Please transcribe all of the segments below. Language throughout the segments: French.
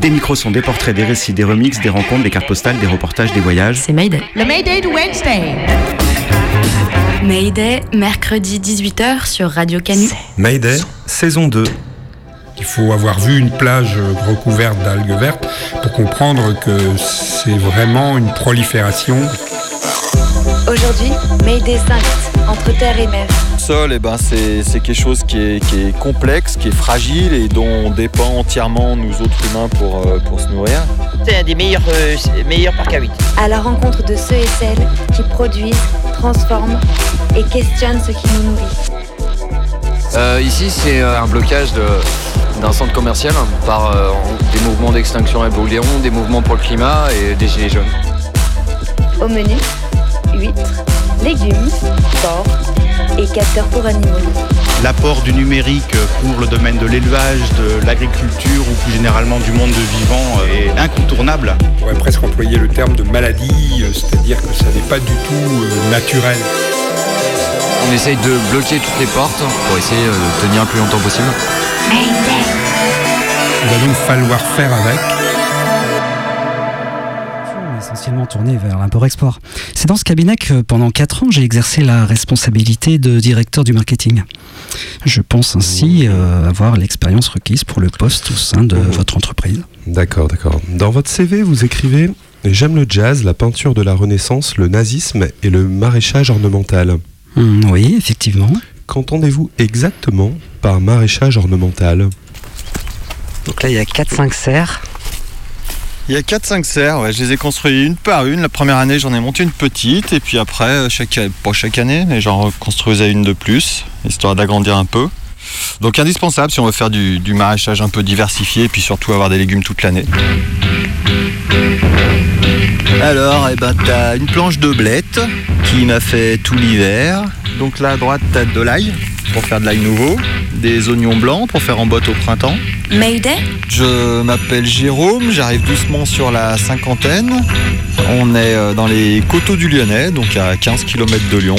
Des micros sont des portraits, des récits, des remixes, des rencontres, des cartes postales, des reportages, des voyages. C'est Mayday. Le Mayday de Wednesday Mayday, mercredi 18h sur Radio Canu. Mayday, saison 2. Il faut avoir vu une plage recouverte d'algues vertes pour comprendre que c'est vraiment une prolifération. Aujourd'hui, Mayday s'invite entre terre et mer. Le sol, eh ben, c'est c'est quelque chose qui est, qui est complexe, qui est fragile et dont on dépend entièrement, nous autres humains, pour, euh, pour se nourrir. C'est un des meilleurs, euh, meilleurs parcs à 8. À la rencontre de ceux et celles qui produisent, transforment et questionnent ce qui nous nourrit. Euh, ici, c'est un blocage de- d'un centre commercial par euh, des mouvements d'extinction évolution, des mouvements pour le climat et des gilets jaunes. Au menu, huîtres, légumes, porc et capteurs pour animaux. L'apport du numérique pour le domaine de l'élevage, de l'agriculture ou plus généralement du monde de vivant est incontournable. On pourrait presque employer le terme de maladie, euh, c'est-à-dire que ça n'est pas du tout euh, naturel. On essaye de bloquer toutes les portes pour essayer euh, de tenir le plus longtemps possible. Il va donc falloir faire avec. Essentiellement tourné vers l'import-export. C'est dans ce cabinet que pendant 4 ans, j'ai exercé la responsabilité de directeur du marketing. Je pense ainsi euh, avoir l'expérience requise pour le poste au sein de votre entreprise. D'accord, d'accord. Dans votre CV, vous écrivez J'aime le jazz, la peinture de la Renaissance, le nazisme et le maraîchage ornemental. Hum, oui, effectivement. Qu'entendez-vous exactement par maraîchage ornemental? Donc là, il y a 4-5 serres. Il y a 4-5 serres, ouais, je les ai construites une par une. La première année, j'en ai monté une petite, et puis après, chaque, pas chaque année, mais j'en reconstruisais une de plus, histoire d'agrandir un peu. Donc indispensable si on veut faire du, du maraîchage un peu diversifié, et puis surtout avoir des légumes toute l'année. Alors, eh ben, t'as une planche de blette qui m'a fait tout l'hiver. Donc là à droite, t'as de l'ail pour faire de l'ail nouveau, des oignons blancs pour faire en botte au printemps. Mayday Je m'appelle Jérôme, j'arrive doucement sur la cinquantaine. On est euh, dans les coteaux du Lyonnais, donc à 15 km de Lyon.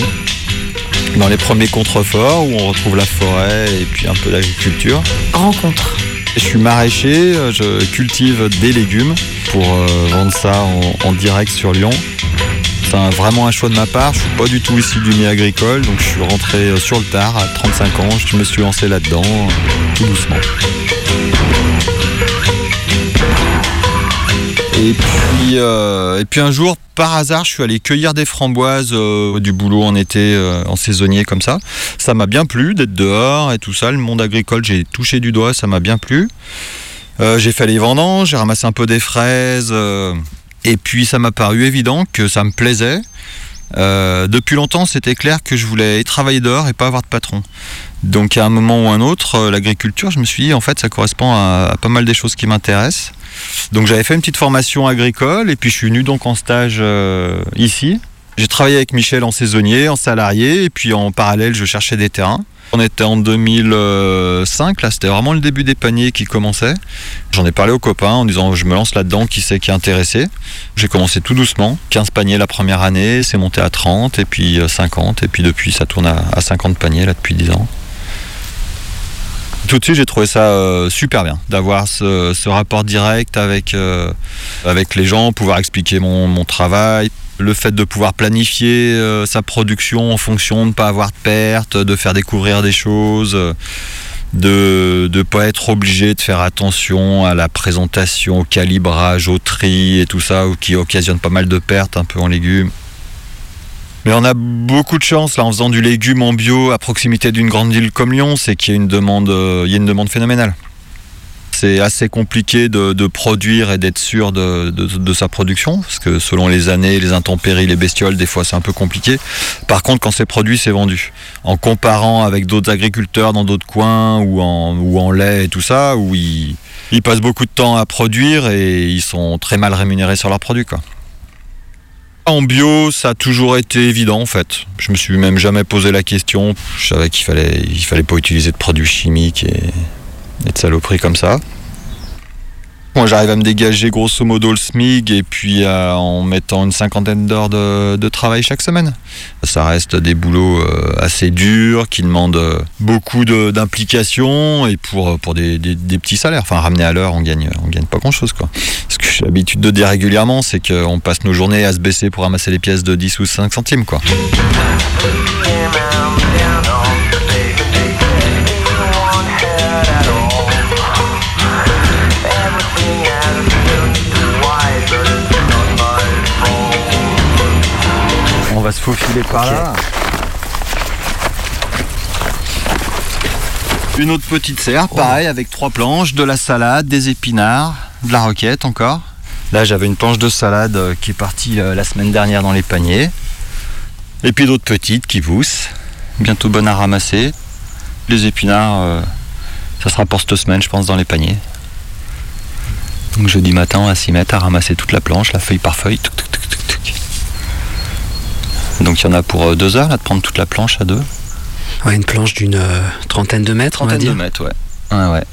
Dans les premiers contreforts où on retrouve la forêt et puis un peu l'agriculture. Rencontre. Je suis maraîcher, euh, je cultive des légumes pour euh, vendre ça en, en direct sur Lyon. Un- vraiment un choix de ma part, je suis pas du tout issu du milieu agricole, donc je suis rentré euh, sur le tard à 35 ans, je me suis lancé là-dedans, euh, tout doucement. Et puis, euh, et puis un jour, par hasard, je suis allé cueillir des framboises du boulot en été, en saisonnier comme ça. Ça m'a bien plu d'être dehors et tout ça. Le monde agricole, j'ai touché du doigt, ça m'a bien plu. J'ai fait les vendanges, j'ai ramassé un peu des fraises. Et puis ça m'a paru évident que ça me plaisait. Euh, depuis longtemps, c'était clair que je voulais travailler dehors et pas avoir de patron. Donc à un moment ou un autre, euh, l'agriculture, je me suis dit, en fait, ça correspond à, à pas mal des choses qui m'intéressent. Donc j'avais fait une petite formation agricole et puis je suis venu donc en stage euh, ici. J'ai travaillé avec Michel en saisonnier, en salarié et puis en parallèle, je cherchais des terrains. On était en 2005, là c'était vraiment le début des paniers qui commençaient. J'en ai parlé aux copains en disant je me lance là-dedans, qui c'est qui est intéressé. J'ai commencé tout doucement, 15 paniers la première année, c'est monté à 30 et puis euh, 50 et puis depuis ça tourne à, à 50 paniers là depuis 10 ans. Tout de suite, j'ai trouvé ça euh, super bien d'avoir ce, rapport direct avec, euh, avec les gens, pouvoir expliquer mon travail, le fait de pouvoir planifier euh, sa production en fonction de ne pas avoir de pertes, de faire découvrir des choses, euh, de ne pas être obligé de faire attention à la présentation, au calibrage, au tri et tout ça, qui occasionne pas mal de pertes un peu en légumes. Mais on a beaucoup de chance en faisant du légume en bio à proximité d'une grande ville comme Lyon, c'est qu'il y a une demande, euh, il y a une demande phénoménale. C'est assez compliqué de, produire et d'être sûr de, sa production, parce que selon les années, les intempéries, les bestioles, des fois c'est un peu compliqué. Par contre, quand c'est produit, c'est vendu. En comparant avec d'autres agriculteurs dans d'autres coins ou en, lait et tout ça, où ils, passent beaucoup de temps à produire et ils sont très mal rémunérés sur leurs produits. En bio, ça a toujours été évident en fait. Je me suis même jamais posé la question. Je savais qu'il fallait, il fallait pas utiliser de produits chimiques et, et de saloperies comme ça. Moi, j'arrive à me dégager grosso modo le SMIG et puis euh, en mettant une cinquantaine d'heures de, travail chaque semaine. Ça reste des boulots euh, assez durs qui demandent euh, beaucoup d'implication et pour, pour des, des- des petits salaires. Enfin, ramener à l'heure, on gagne, on gagne pas grand chose. Quoi. Ce que j'ai l'habitude de dire régulièrement, c'est qu'on passe nos journées à se baisser pour ramasser les pièces de 10 ou 5 centimes. Quoi. Va se faufiler par là. Une autre petite serre, pareil, avec trois planches, de la salade, des épinards, de la roquette encore. Là, j'avais une planche de salade euh, qui est partie euh, la semaine dernière dans les paniers. Et puis d'autres petites qui poussent. Bientôt bonnes à ramasser. Les épinards, euh, ça sera pour cette semaine, je pense, dans les paniers. Donc jeudi matin, va s'y mettre à ramasser toute la planche, la feuille par feuille. Tuc, tuc, tuc. Donc il y en a pour euh, deux heures là, de prendre toute la planche à deux. Ouais, une planche d'une euh, trentaine de mètres, on va Trentaine de dire. mètres, ouais. Ouais, ouais.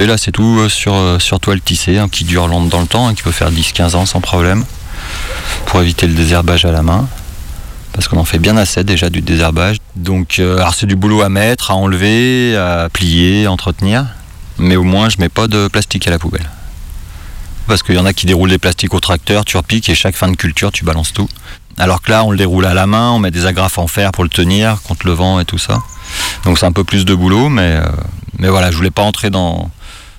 Et là, c'est tout euh, sur, euh, sur toile tissée, hein, qui dure long- dans le temps, hein, qui peut faire 10-15 ans sans problème, pour éviter le désherbage à la main. Parce qu'on en fait bien assez déjà du désherbage. Donc, alors c'est du boulot à mettre, à enlever, à plier, à entretenir. Mais au moins, je mets pas de plastique à la poubelle. Parce qu'il y en a qui déroulent des plastiques au tracteur, tu repiques et chaque fin de culture, tu balances tout. Alors que là, on le déroule à la main, on met des agrafes en fer pour le tenir contre le vent et tout ça. Donc c'est un peu plus de boulot, mais, euh, mais voilà, je voulais pas entrer dans,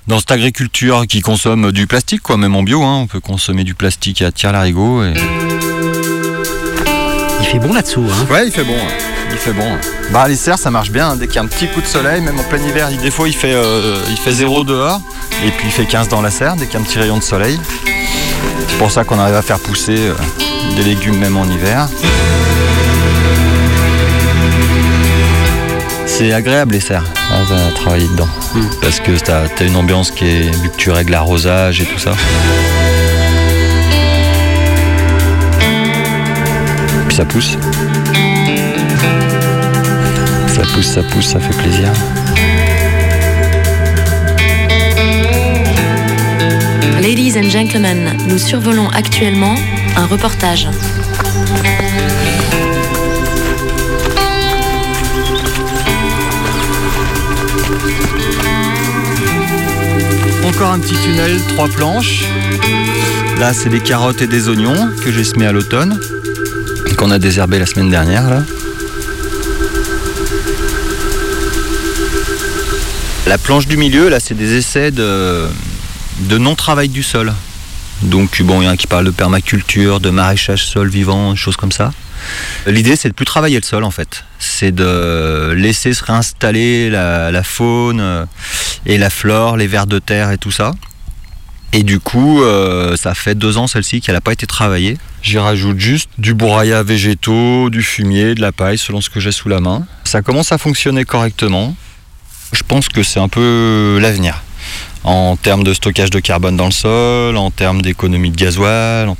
dans cette agriculture qui consomme du plastique, quoi. Même en bio, hein, on peut consommer du plastique à tir larigot. Il fait bon là-dessous, hein Ouais, il fait bon. ouais. Il fait bon. ouais. Bah les serres, ça marche bien. hein. Dès qu'il y a un petit coup de soleil, même en plein hiver, il- des fois il fait, euh, il fait 0 dehors, et puis il fait 15 dans la serre, dès qu'il y a un petit rayon de soleil. C'est pour ça qu'on arrive à faire pousser euh, des légumes même en hiver. C'est agréable les serres à, travailler dedans. Parce que t'as as une ambiance qui est. vu que tu règles l'arrosage et tout ça. Ça pousse. Ça pousse, ça pousse, ça fait plaisir. Ladies and gentlemen, nous survolons actuellement un reportage. Encore un petit tunnel, trois planches. Là, c'est des carottes et des oignons que j'ai semés à l'automne. A désherbé la semaine dernière. La planche du milieu, là, c'est des essais de, non-travail du sol. Donc, bon, il y en a qui parlent de permaculture, de maraîchage sol vivant, choses comme ça. L'idée, c'est de plus travailler le sol, en fait. C'est de laisser se réinstaller la, la faune euh, et la flore, les vers de terre et tout ça. Et du coup, euh, ça fait deux ans celle-ci qu'elle n'a pas été travaillée. J'y rajoute juste du bourraillat végétaux, du fumier, de la paille, selon ce que j'ai sous la main. Ça commence à fonctionner correctement. Je pense que c'est un peu l'avenir. En termes de stockage de carbone dans le sol, en termes d'économie de gasoil.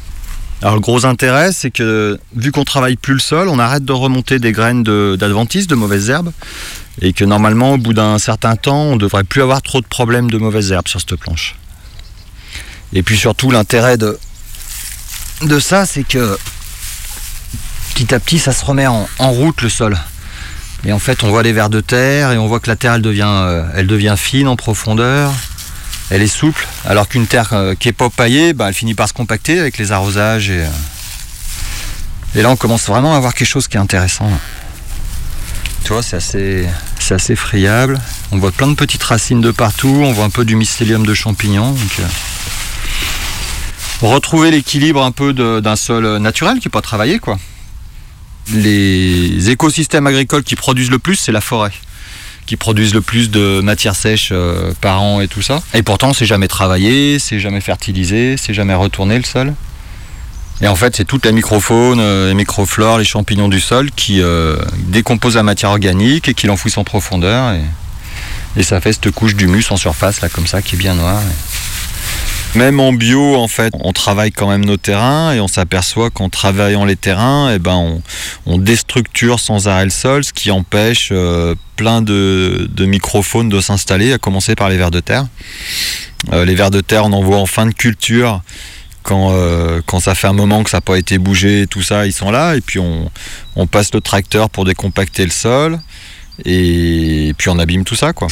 Alors le gros intérêt, c'est que vu qu'on travaille plus le sol, on arrête de remonter des graines de- d'adventices, de, mauvaises herbes, et que normalement, au bout d'un certain temps, on devrait plus avoir trop de problèmes de mauvaises herbes sur cette planche. Et puis surtout, l'intérêt de, de ça, c'est que petit à petit, ça se remet en, route le sol. Et en fait, on voit les vers de terre et on voit que la terre, elle devient, euh, fine en profondeur. Elle est souple, alors qu'une terre euh, qui est pas paillée, bah, elle finit par se compacter avec les arrosages. Et, euh, là, on commence vraiment à avoir quelque chose qui est intéressant. Tu vois, c'est assez, c'est assez friable. On voit plein de petites racines de partout. On voit un peu du mycélium de champignons. Retrouver l'équilibre un peu d'un sol naturel qui n'est pas travaillé, quoi. Les écosystèmes agricoles qui produisent le plus, c'est la forêt qui produisent le plus de matière sèche euh, par an et tout ça. Et pourtant, c'est jamais travaillé, c'est jamais fertilisé, c'est jamais retourné le sol. Et en fait, c'est toute la microfaune, euh, les microflores, les champignons du sol qui euh, décomposent la matière organique et qui l'enfouissent en profondeur. Et, ça fait cette couche d'humus en surface, là, comme ça, qui est bien noire. Même en bio, en fait, on travaille quand même nos terrains et on s'aperçoit qu'en travaillant les terrains, eh ben, on, déstructure sans arrêt le sol, ce qui empêche euh, plein de, de microphones de s'installer, à commencer par les vers de terre. Euh, les vers de terre, on en voit en fin de culture. Quand, euh, quand ça fait un moment que ça n'a pas été bougé, tout ça, ils sont là. Et puis on, on passe le tracteur pour décompacter le sol. Et puis on abîme tout ça, quoi.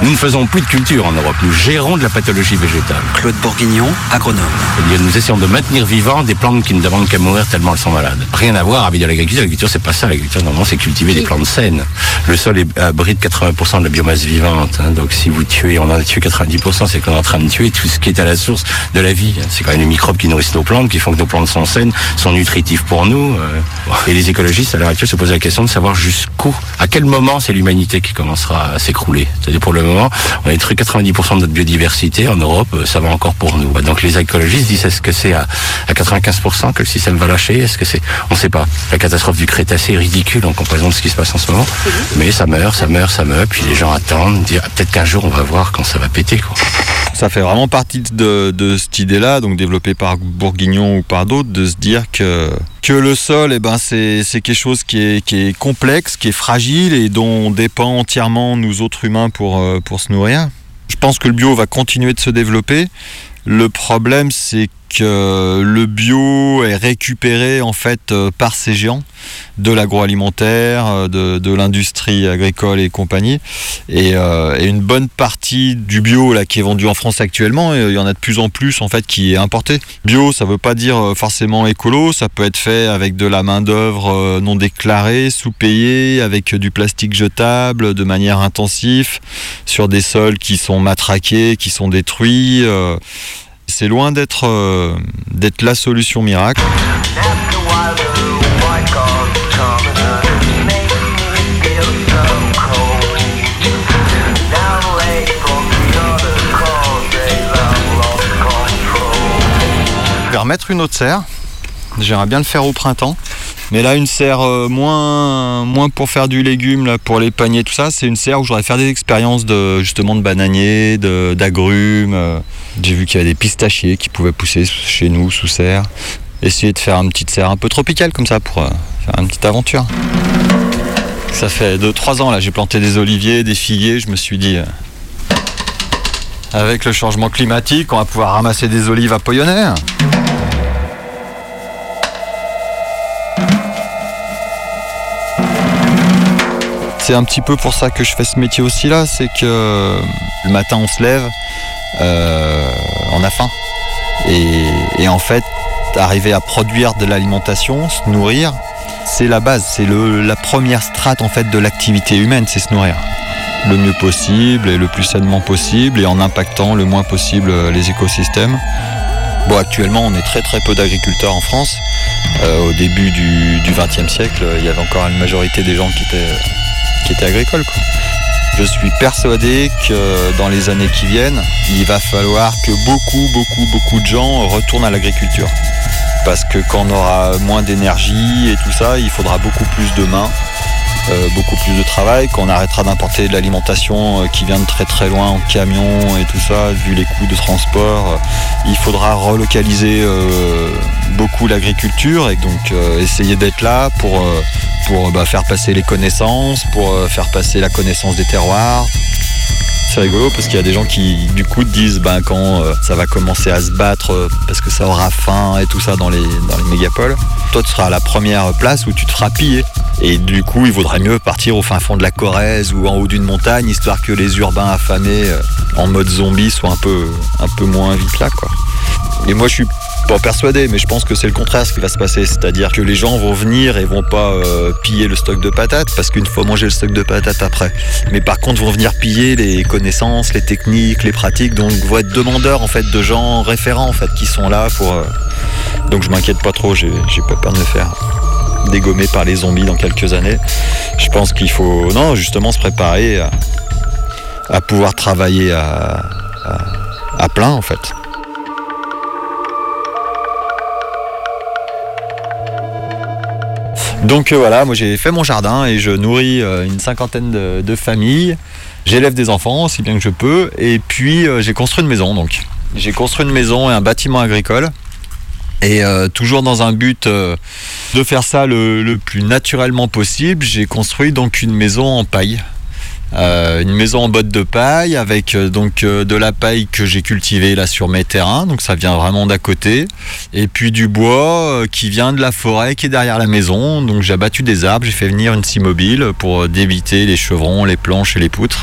Nous ne faisons plus de culture en Europe, nous gérons de la pathologie végétale. Claude Bourguignon, agronome. C'est-à-dire nous essayons de maintenir vivants des plantes qui ne demandent qu'à mourir tellement elles sont malades. Rien à voir avec de l'agriculture, l'agriculture c'est pas ça, l'agriculture normalement c'est cultiver des plantes saines. Le sol est- abrite 80% de la biomasse vivante, hein. donc si vous tuez, on en a tué 90%, c'est qu'on est en train de tuer tout ce qui est à la source de la vie. C'est quand même les microbes qui nourrissent nos plantes, qui font que nos plantes sont saines, sont nutritifs pour nous. euh. Et les écologistes à l'heure actuelle se posent la question de savoir jusqu'où, à quel moment c'est l'humanité qui commencera à s'écrouler. C'est-à-dire pour le moment, on a détruit 90% de notre biodiversité en Europe, euh, ça va encore pour nous. Donc les écologistes disent est-ce que c'est à, à 95% que le système va lâcher? Est-ce que c'est On ne sait pas. La catastrophe du Crétacé est ridicule en comparaison de ce qui se passe en ce moment. Mais ça meurt, ça meurt, ça meurt, puis les gens attendent, dire ah, peut-être qu'un jour on va voir quand ça va péter. Quoi. Ça fait vraiment partie de, cette idée-là, donc développée par Bourguignon ou par d'autres, de se dire que, que le sol, eh ben, c'est quelque chose qui est, qui est complexe, qui est fragile et dépend entièrement, nous autres humains, pour, euh, pour se nourrir. Je pense que le bio va continuer de se développer. Le problème, c'est le bio est récupéré en fait euh, par ces géants de l'agroalimentaire, euh, de, l'industrie agricole et compagnie. Et, euh, une bonne partie du bio qui est vendu en France actuellement, il y en a de plus en plus en fait qui est importé. Bio, ça veut pas dire forcément écolo, ça peut être fait avec de la main d'œuvre euh, non déclarée, sous-payée, avec du plastique jetable, de manière intensive, sur des sols qui sont matraqués, qui sont détruits. C'est loin d'être euh, d'être la solution miracle. Je vais remettre une autre serre. J'aimerais bien le faire au printemps. Mais là, une serre euh, moins, pour faire du légume, là, pour les paniers, tout ça, c'est une serre où j'aurais faire des expériences de, justement de bananiers, d'agrumes. euh. J'ai vu qu'il y avait des pistachiers qui pouvaient pousser chez nous sous serre. Essayer de faire une petite serre un peu tropicale comme ça pour euh, faire une petite aventure. Ça fait 2-3 ans là, j'ai planté des oliviers, des figuiers, je me suis dit. avec le changement climatique, on va pouvoir ramasser des olives à Poyonnet. C'est un petit peu pour ça que je fais ce métier aussi là, c'est que euh, le matin on se lève, euh, on a faim. Et, en fait, arriver à produire de l'alimentation, se nourrir, c'est la base, c'est la première strate en fait de l'activité humaine, c'est se nourrir le mieux possible et le plus sainement possible et en impactant le moins possible euh, les écosystèmes. Bon, actuellement, on est très très peu d'agriculteurs en France. Au début du XXe siècle, il y avait encore une majorité des gens qui étaient, quoi. Je suis persuadé que dans les années qui viennent, il va falloir que beaucoup, beaucoup, beaucoup de gens retournent à l'agriculture. Parce que quand on aura moins d'énergie et tout ça, il faudra beaucoup plus de mains, euh, beaucoup plus de travail, qu'on arrêtera d'importer de l'alimentation euh, qui vient de très très loin en camion et tout ça, vu les coûts de transport. il faudra relocaliser euh, beaucoup l'agriculture et donc euh, essayer d'être là pour, euh, pour bah, faire passer les connaissances, pour euh, faire passer la connaissance des terroirs. C'est rigolo parce qu'il y a des gens qui du coup disent ben, quand euh, ça va commencer à se battre euh, parce que ça aura faim et tout ça dans les, dans les mégapoles, toi tu seras à la première place où tu te feras piller. Et du coup il vaudrait mieux partir au fin fond de la Corrèze ou en haut d'une montagne histoire que les urbains affamés euh, en mode zombie soient un peu, un peu moins vite là quoi. Et moi je suis pas persuadé, mais je pense que c'est le contraire ce qui va se passer. C'est-à-dire que les gens vont venir et vont pas euh, piller le stock de patates, parce qu'une fois mangé le stock de patates après. Mais par contre vont venir piller les connaissances, les techniques, les pratiques, donc vont être demandeurs en fait de gens référents en fait qui sont là pour. euh, Donc je m'inquiète pas trop, j'ai pas peur de me faire dégommer par les zombies dans quelques années. Je pense qu'il faut non justement se préparer à, pouvoir travailler à plein en fait. Donc euh, voilà, moi j'ai fait mon jardin et je nourris euh, une cinquantaine de, familles. J'élève des enfants aussi bien que je peux. Et puis euh, j'ai construit une maison donc. J'ai construit une maison et un bâtiment agricole. Et toujours dans un but de faire ça le plus naturellement possible, j'ai construit donc une maison en paille. Euh, une maison en botte de paille avec euh, donc euh, de la paille que j'ai cultivée là sur mes terrains, donc ça vient vraiment d'à côté, et puis du bois qui vient de la forêt qui est derrière la maison. Donc j'ai abattu des arbres, j'ai fait venir une scie mobile pour débiter les chevrons, les planches et les poutres.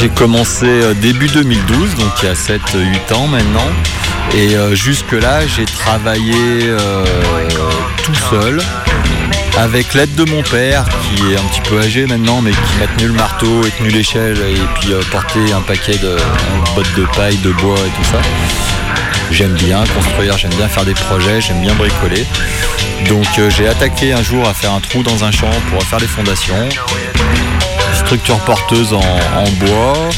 J'ai commencé début 2012, donc il y a 7-8 ans maintenant. Et jusque-là, j'ai travaillé tout seul, avec l'aide de mon père, qui est un petit peu âgé maintenant, mais qui m'a tenu le marteau et tenu l'échelle, et puis euh, porté un paquet de bottes de paille, de bois et tout ça. J'aime bien construire, j'aime bien faire des projets, j'aime bien bricoler. Donc euh, j'ai attaqué un jour à faire un trou dans un champ pour faire les fondations. Structure porteuse en, en bois,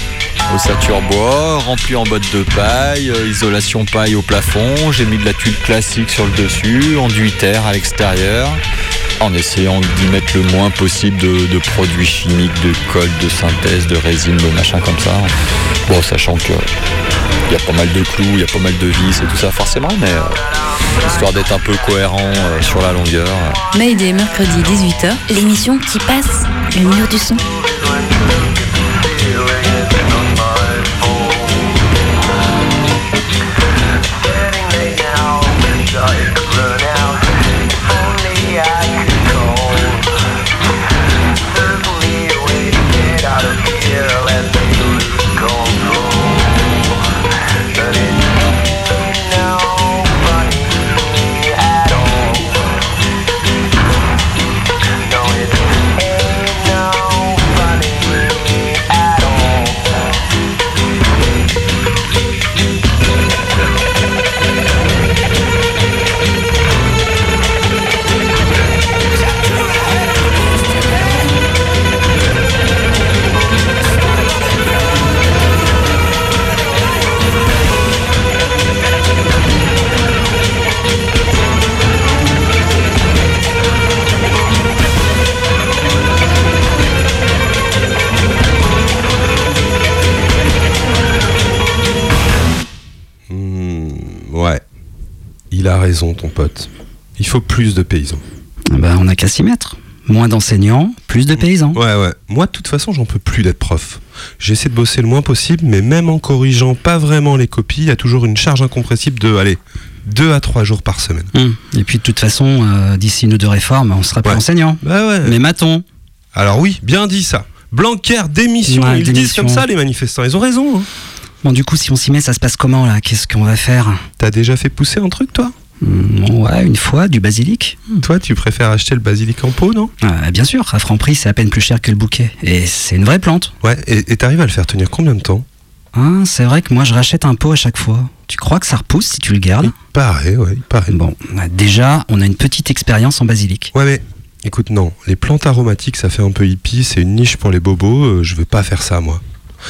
ossature bois, remplie en bottes de paille, euh, isolation paille au plafond. J'ai mis de la tuile classique sur le dessus, enduit terre à l'extérieur, en essayant d'y mettre le moins possible de, produits chimiques, de colle, de synthèse, de résine, de machin comme ça. Bon, sachant que il y a pas mal de clous, il y a pas mal de vis et tout ça forcément, mais euh, histoire d'être un peu cohérent euh, sur la longueur. euh. Mayday, mercredi 18h. L'émission qui passe le mur du son. Raison, ton pote. Il faut plus de paysans. Ben, on n'a qu'à s'y mettre. Moins d'enseignants, plus de paysans. Ouais, ouais. Moi, de toute façon, j'en peux plus d'être prof. J'essaie de bosser le moins possible, mais même en corrigeant pas vraiment les copies, il y a toujours une charge incompressible de, allez, 2 à 3 jours par semaine. Hum. Et puis de toute façon, euh, d'ici une ou deux réformes, on sera plus Ouais. enseignant. Bah ouais. Mais maton. Alors oui, bien dit ça. Blanquer, démission, Ouais, ils disent comme ça les manifestants, ils ont raison. hein. Bon, du coup, si on s'y met, ça se passe comment là? Qu'est-ce qu'on va faire? T'as déjà fait pousser un truc toi? Ouais, une fois, du basilic. Toi, tu préfères acheter le basilic en pot, non? Ah, bien sûr, à franc prix, c'est à peine plus cher que le bouquet. Et c'est une vraie plante. Ouais, et t'arrives à le faire tenir combien de temps? Hein, c'est vrai que moi, je rachète un pot à chaque fois. Tu crois que ça repousse si tu le gardes? Pareil, ouais, il paraît. Bon, bah, déjà, on a une petite expérience en basilic. Ouais, mais écoute, non, les plantes aromatiques, ça fait un peu hippie, c'est une niche pour les bobos, euh, je veux pas faire ça, moi.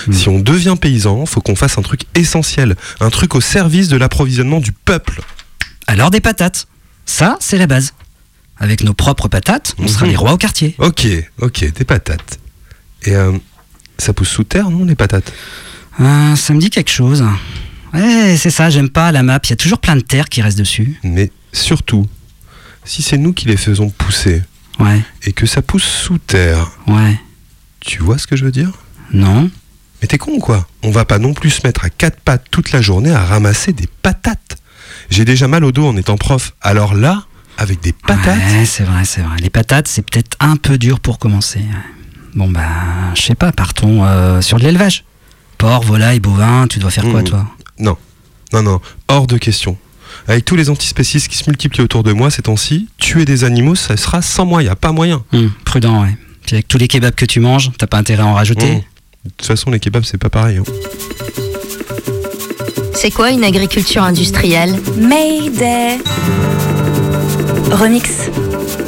Hmm. Si on devient paysan, faut qu'on fasse un truc essentiel, un truc au service de l'approvisionnement du peuple. Alors des patates. Ça, c'est la base. Avec nos propres patates, on sera Mhm. les rois au quartier. Ok, ok, des patates. Et euh, ça pousse sous terre, non, les patates? Ah, ça me dit quelque chose. Ouais, c'est ça, j'aime pas la map. Il y a toujours plein de terre qui reste dessus. Mais surtout, si c'est nous qui les faisons pousser, Ouais, et que ça pousse sous terre, ouais. tu vois ce que je veux dire? Non Mais t'es con ou quoi? On va pas non plus se mettre à quatre pattes toute la journée à ramasser des patates. J'ai déjà mal au dos en étant prof. Alors là, avec des patates, Ouais, c'est vrai, c'est vrai. Les patates, c'est peut-être un peu dur pour commencer. Bon, bah, je sais pas, partons euh, sur de l'élevage. Porc, volaille, bovin, tu dois faire quoi, Mmh. toi? Non, non, non, hors de question. Avec tous les antispécistes qui se multiplient autour de moi ces temps-ci, tuer des animaux, ça sera sans moyen, pas moyen. Hum, Prudent, ouais. Puis avec tous les kebabs que tu manges, t'as pas intérêt à en rajouter? Mmh. De toute façon, les kebabs, c'est pas pareil. hein. C'est quoi une agriculture industrielle Mayday Remix.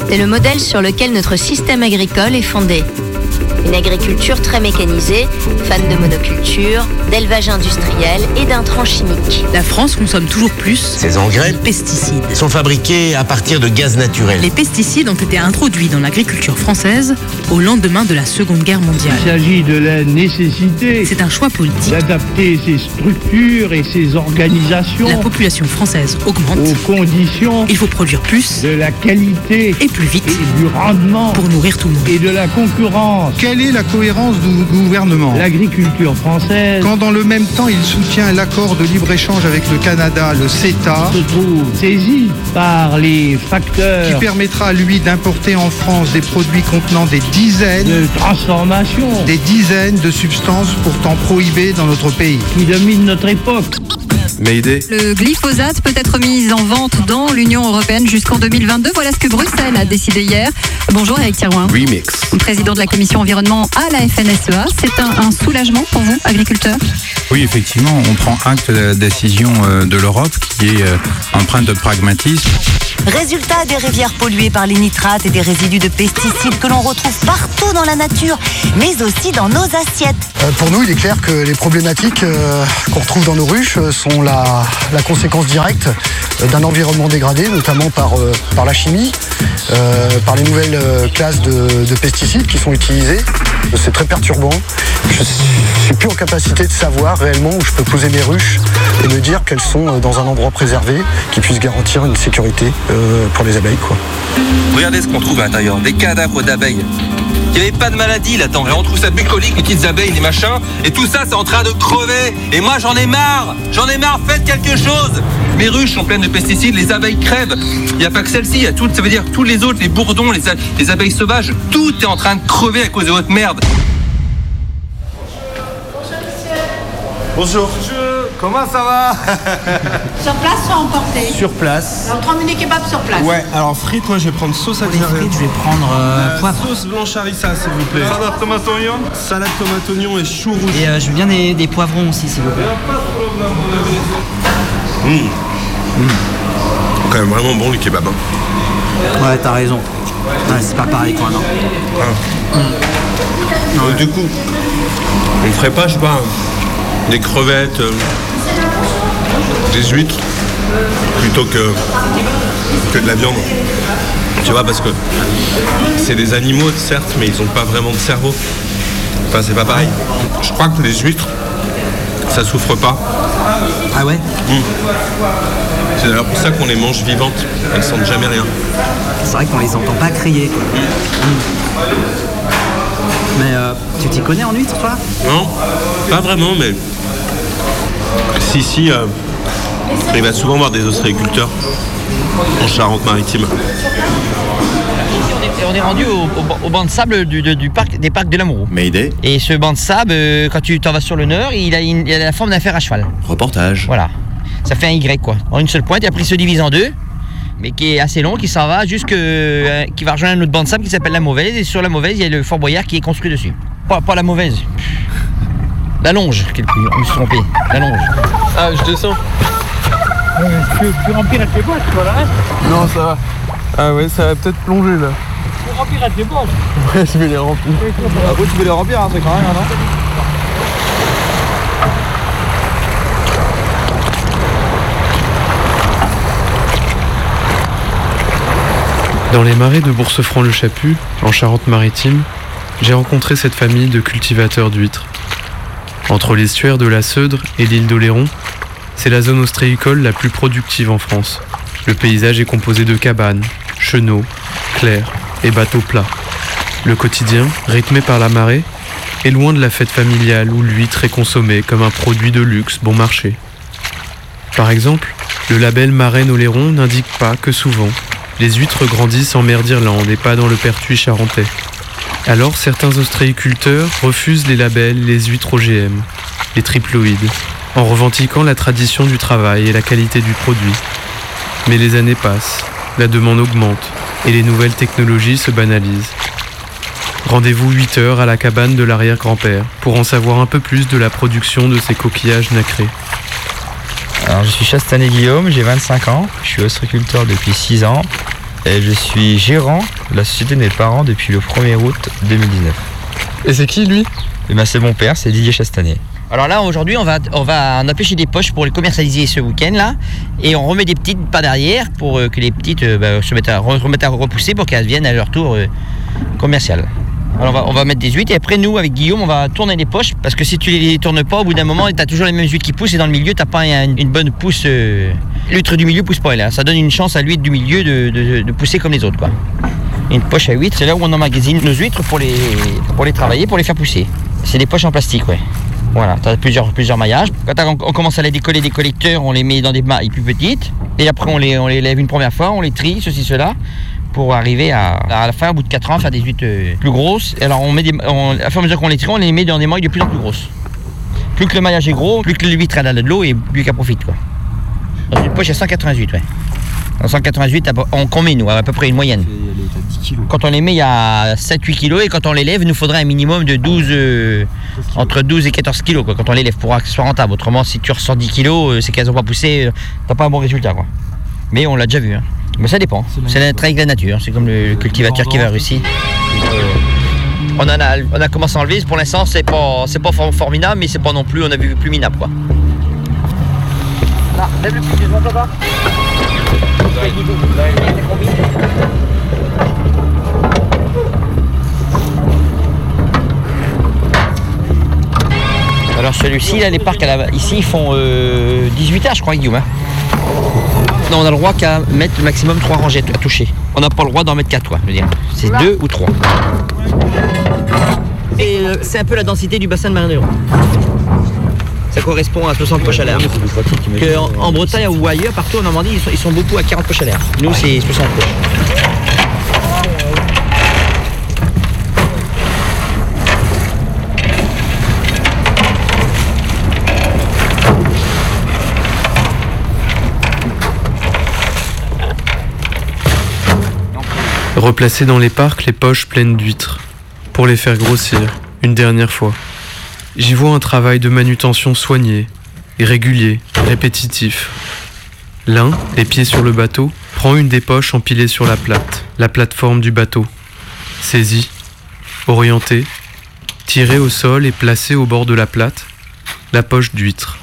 C'est le modèle sur lequel notre système agricole est fondé. Une agriculture très mécanisée, fan de monoculture, d'élevage industriel et d'intrants chimiques. La France consomme toujours plus Ces engrais de pesticides. sont fabriqués à partir de gaz naturel. Les pesticides ont été introduits dans l'agriculture française au lendemain de la Seconde Guerre mondiale. Il s'agit de la nécessité C'est un choix politique. d'adapter ces structures et ces organisations La population française augmente. aux conditions Il faut produire plus de la qualité et plus vite et du rendement pour nourrir tout le monde. et de la concurrence. Quelle est la cohérence du gouvernement L'agriculture française quand dans le même temps il soutient l'accord de libre-échange avec le Canada, le CETA, se trouve saisie par les qui permettra à lui d'importer en France des produits contenant des dizaines, de transformation des dizaines de substances pourtant prohibées dans notre pays. qui dominent notre époque. Mayday. Le glyphosate peut être mis en vente dans l'Union européenne jusqu'en 2022. Voilà ce que Bruxelles a décidé hier. Bonjour Eric Thirouin. Remix. Président de la commission environnement à la FNSEA. C'est un, un soulagement pour vous, agriculteurs? Oui, effectivement, on prend acte de la décision euh, de l'Europe qui est euh, empreinte de pragmatisme. Résultat des rivières polluées par les nitrates et des résidus de pesticides que l'on retrouve partout dans la nature, mais aussi dans nos assiettes. Euh, Pour nous, il est clair que les problématiques euh, qu'on retrouve dans nos ruches sont la, la conséquence directe d'un environnement dégradé, notamment par, euh, par la chimie, euh, par les nouvelles classes de, de pesticides qui sont utilisées. C'est très perturbant. Je ne suis plus en capacité de savoir réellement où je peux poser mes ruches et me dire qu'elles sont euh, dans un endroit préservé qui puisse garantir une sécurité euh, pour les abeilles. Quoi. Regardez ce qu'on trouve à l'intérieur, des cadavres d'abeilles. Il n'y avait pas de maladie là-dedans. Et on trouve ça bucolique, les petites abeilles, les machins. Et tout ça, c'est en train de crever. Et moi, j'en ai marre. J'en ai marre. Faites quelque chose. Mes ruches sont pleines de pesticides. Les abeilles crèvent. Il n'y a pas que celle-ci. Il y a tout, ça veut dire tous les autres, les bourdons, les abeilles sauvages. Tout est en train de crever à cause de votre merde. Bonjour. Comment ça va Sur place ou emporté Sur place. Alors 3 minutes kebab sur place. Ouais, alors frites, moi je vais prendre sauce à Pour les frites, je vais prendre poivre. Sauce blanche harissa, s'il vous plaît. Salade tomate oignon. Salade tomate oignon et chou rouge. Et euh, je veux bien des, des poivrons aussi, s'il vous plaît. Mmh. Mmh. Quand même vraiment bon le kebab. hein. Ouais, t'as raison. Ouais, c'est pas pareil quoi, non. Donc, du coup, on ferait pas, je sais pas, des crevettes, euh, des huîtres, plutôt que, que de la viande. Tu vois, parce que c'est des animaux, certes, mais ils ont pas vraiment de cerveau. Enfin, c'est pas pareil. Je crois que les huîtres, ça souffre pas. Ah ouais? C'est d'ailleurs pour ça qu'on les mange vivantes. Elles sentent jamais rien. C'est vrai qu'on les entend pas crier. quoi. Mm. Mais euh, tu t'y connais en huîtres, toi? Non, pas vraiment, mais si, si, euh, il va souvent voir des ostréiculteurs en Charente-Maritime. Et on est rendu au, au- au banc de sable du, parc, des parcs de l'amour. Mayday. Et ce banc de sable, euh, quand tu t'en vas sur le nord, il a, une- il a la forme d'un fer à cheval. Reportage. Voilà. Ça fait un Y quoi. En une seule pointe, et après il se divise en deux, mais qui est assez long, qui s'en va jusque. euh, qui va rejoindre un autre banc de sable qui s'appelle la mauvaise. Et sur la mauvaise, il y a le Fort Boyard qui est construit dessus. Pas, pas la mauvaise. La longe. On me suis trompé. La longe. Ah, je descends. Tu, tu rempliras tes boîtes, voilà. Non, ça va. Ah ouais, ça va peut-être plonger là. Tu rempliras tes boîtes. Ouais, je vais les remplir. Ah bon, tu veux les remplir, un truc quand même, non? Dans les marais de Boursefranc-le-Chaput, en Charente-Maritime, j'ai rencontré cette famille de cultivateurs d'huîtres. Entre l'estuaire de la Seudre et l'île d'Oléron, c'est la zone ostréicole la plus productive en France. Le paysage est composé de cabanes, chenaux, clairs et bateaux plats. Le quotidien, rythmé par la marée, est loin de la fête familiale où l'huître est consommée comme un produit de luxe bon marché. Par exemple, le label Marraine Oléron n'indique pas que souvent, les huîtres grandissent en mer d'Irlande et pas dans le pertuis charentais. Alors certains ostréiculteurs refusent les labels les huîtres OGM, les triploïdes, en revendiquant la tradition du travail et la qualité du produit. Mais les années passent, la demande augmente et les nouvelles technologies se banalisent. Rendez-vous 8 heures à la cabane de l'arrière-grand-père pour en savoir un peu plus de la production de ces coquillages nacrés. Alors, je suis Chastanet Guillaume, j'ai 25 ans, je suis ostréiculteur depuis 6 ans et je suis gérant de la société de mes parents depuis le 1er août 2019. Et c'est qui lui? Eh ben, c'est mon père, c'est Didier Chastanet. Alors là, aujourd'hui, on va, on va, on a pêché des poches pour les commercialiser ce week-end là, et on remet des petites pas derrière pour euh, que les petites euh, bah, se mettent à, re- remettent à repousser pour qu'elles viennent à leur tour euh, commercial. Alors on va, mettre des huîtres et après nous avec Guillaume on va tourner les poches parce que si tu les tournes pas au bout d'un moment tu as toujours les mêmes huîtres qui poussent et dans le milieu t'as pas une, bonne pousse. euh, L'huître du milieu pousse pas là, ça donne une chance à l'huître du milieu de, pousser comme les autres quoi. Une poche à huîtres c'est là où on emmagasine nos huîtres pour les, pour les travailler, pour les faire pousser. C'est des poches en plastique ouais. Voilà, tu as plusieurs, maillages. Quand t'as- on, on commence à les décoller des collecteurs, on les met dans des mailles plus petites. Et après, on les, on les lève une première fois, on les trie, ceci, cela, pour arriver à, à la fin, au bout de 4 ans, faire des huîtres euh, plus grosses. Et alors, on met des, on, à fur et à mesure qu'on les trie, on les met dans des mailles de plus en plus grosses. Plus que le maillage est gros, plus que l'huître a de l'eau et plus qu'elle profite. Quoi. Dans une poche, a 188, ouais. Dans 188, à peu- on combien nous À peu près une moyenne. Quand on les met, il y a 7-8 kilos et quand on les lève, il nous faudrait un minimum de 12, euh, entre 12 et 14 kilos quoi, quand on les lève pour que ce soit rentable. Autrement, si tu ressors 10 kilos, euh, c'est qu'elles n'ont pas poussé, t'as pas un bon résultat. Quoi. Mais on l'a déjà vu. hein. Mais ça dépend. C'est la travail avec la nature. C'est comme le, le cultivateur qui va en Russie. On, en a, on a commencé à enlever. Pour l'instant, c'est pas, c'est pas for- formidable, mais c'est pas non plus, on a vu plus minable. Quoi. Là, lève le petit, je papa. Alors celui-ci, là, les parcs à la- ici, ils font euh, 18 heures, je crois, Guillaume. hein. Non, on a le droit qu'à mettre le maximum 3 rangées à toucher. On n'a pas le droit d'en mettre 4, quoi, je veux dire. C'est 2 ou 3. Et euh, c'est un peu la densité du bassin de Marinero. Ça correspond à 60 poches à l'air. En, en Bretagne ou ailleurs, partout en Normandie, ils sont, ils sont beaucoup à 40 poches à l'air. Nous, c'est 60 poches. Replacer dans les parcs les poches pleines d'huîtres, pour les faire grossir, une dernière fois. J'y vois un travail de manutention soigné, régulier, répétitif. L'un, les pieds sur le bateau, prend une des poches empilées sur la plate, la plateforme du bateau. Saisie, orientée, tirée au sol et placée au bord de la plate, la poche d'huître.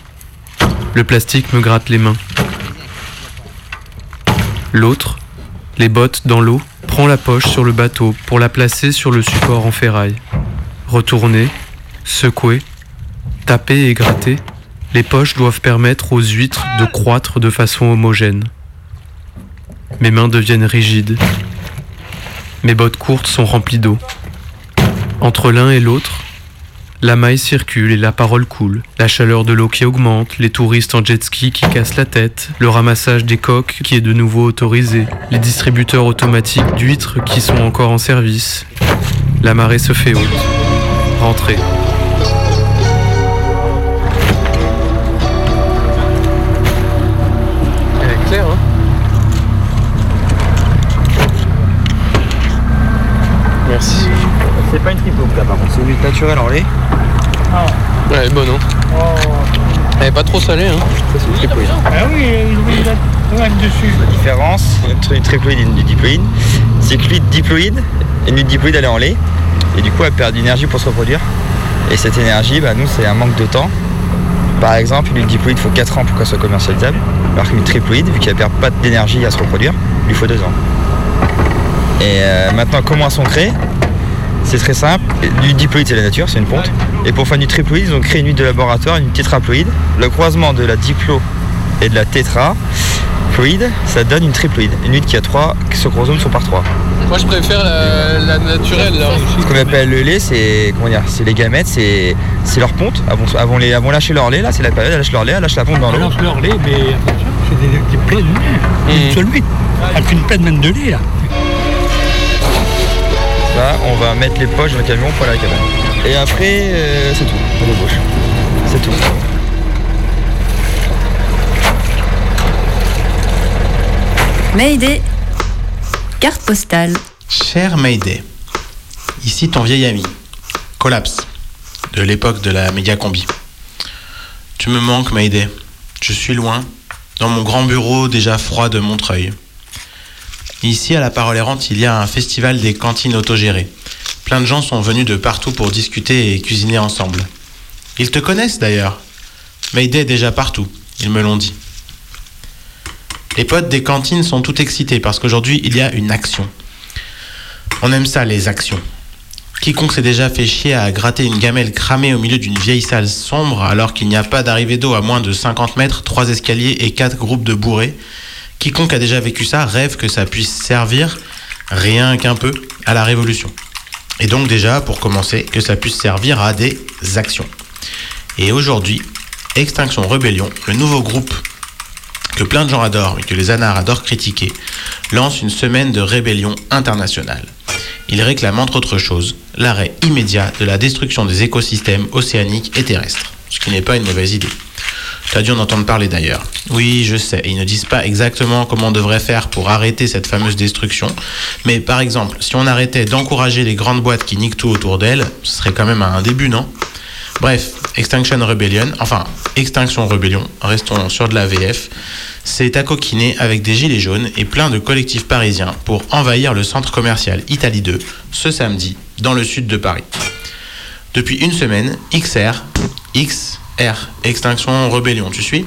Le plastique me gratte les mains. L'autre, les bottes dans l'eau, prend la poche sur le bateau pour la placer sur le support en ferraille. Retourner, secouer, taper et gratter, les poches doivent permettre aux huîtres de croître de façon homogène. Mes mains deviennent rigides. Mes bottes courtes sont remplies d'eau. Entre l'un et l'autre, la maille circule et la parole coule. La chaleur de l'eau qui augmente, les touristes en jet ski qui cassent la tête, le ramassage des coques qui est de nouveau autorisé, les distributeurs automatiques d'huîtres qui sont encore en service. La marée se fait haute. Rentrée. C'est une triple là par contre, c'est une huître naturelle en lait. Ouais, elle est bonne, hein Elle est pas trop salée, hein Ça c'est une triploïde. Ah oui, il y a un dessus. La différence entre une triploïde et une diploïde, c'est que l'huître diploïde, une diploïde elle est en lait, et du coup elle perd d'énergie pour se reproduire. Et cette énergie, bah, nous c'est un manque de temps. Par exemple, une diploïde, il faut 4 ans pour qu'elle soit commercialisable, alors qu'une triploïde, vu qu'elle perd pas d'énergie à se reproduire, il lui faut 2 ans. Et euh, maintenant, comment elles sont créées? C'est très simple. Du diploïde, c'est la nature, c'est une ponte. Et pour faire du triploïde, ils ont créé une huître de laboratoire, une tétraploïde. Le croisement de la diplo et de la tétraploïde, ça donne une triploïde. Une huître qui a 3 chromosomes sont par 3. Moi, je préfère la, la naturelle, là. Ce qu'on appelle le lait, c'est comment dire, c'est les gamètes, c'est c'est leur ponte. Elles vont, elles vont les, elles vont lâcher leur lait, là c'est la période, elles lâchent leur lait, elles lâchent la ponte dans l'eau. lance leur lait, mais attention, c'est des, des pleines. Une seule huître. Avec une pleine même de lait, là. On va mettre les poches dans le camion pour aller à la cabane. Et après, euh, c'est tout, on débauche. C'est tout. Mayday. Carte postale. Cher Mayday, ici ton vieil ami, Collapse, de l'époque de la méga combi. Tu me manques, Mayday. Je suis loin, dans mon grand bureau déjà froid de Montreuil. Ici, à la Parole Errante, il y a un festival des cantines autogérées. Plein de gens sont venus de partout pour discuter et cuisiner ensemble. Ils te connaissent d'ailleurs. Mayday est déjà partout, ils me l'ont dit. Les potes des cantines sont tout excités parce qu'aujourd'hui il y a une action. On aime ça, les actions. Quiconque s'est déjà fait chier à gratter une gamelle cramée au milieu d'une vieille salle sombre alors qu'il n'y a pas d'arrivée d'eau à moins de 50 mètres, trois escaliers et quatre groupes de bourrés, quiconque a déjà vécu ça rêve que ça puisse servir, rien qu'un peu, à la révolution. Et donc déjà, pour commencer, que ça puisse servir à des actions. Et aujourd'hui, Extinction Rebellion, le nouveau groupe que plein de gens adorent et que les anards adorent critiquer, lance une semaine de rébellion internationale. Il réclame entre autres choses l'arrêt immédiat de la destruction des écosystèmes océaniques et terrestres, ce qui n'est pas une mauvaise idée. Tu dû en entendre parler d'ailleurs. Oui, je sais, ils ne disent pas exactement comment on devrait faire pour arrêter cette fameuse destruction, mais par exemple, si on arrêtait d'encourager les grandes boîtes qui niquent tout autour d'elles, ce serait quand même un début, non? Bref, Extinction Rebellion, enfin Extinction Rebellion, restons sur de la VF, s'est accoquiné avec des gilets jaunes et plein de collectifs parisiens pour envahir le centre commercial Italie 2 ce samedi dans le sud de Paris. Depuis une semaine, XR, XR, Extinction Rebellion, tu suis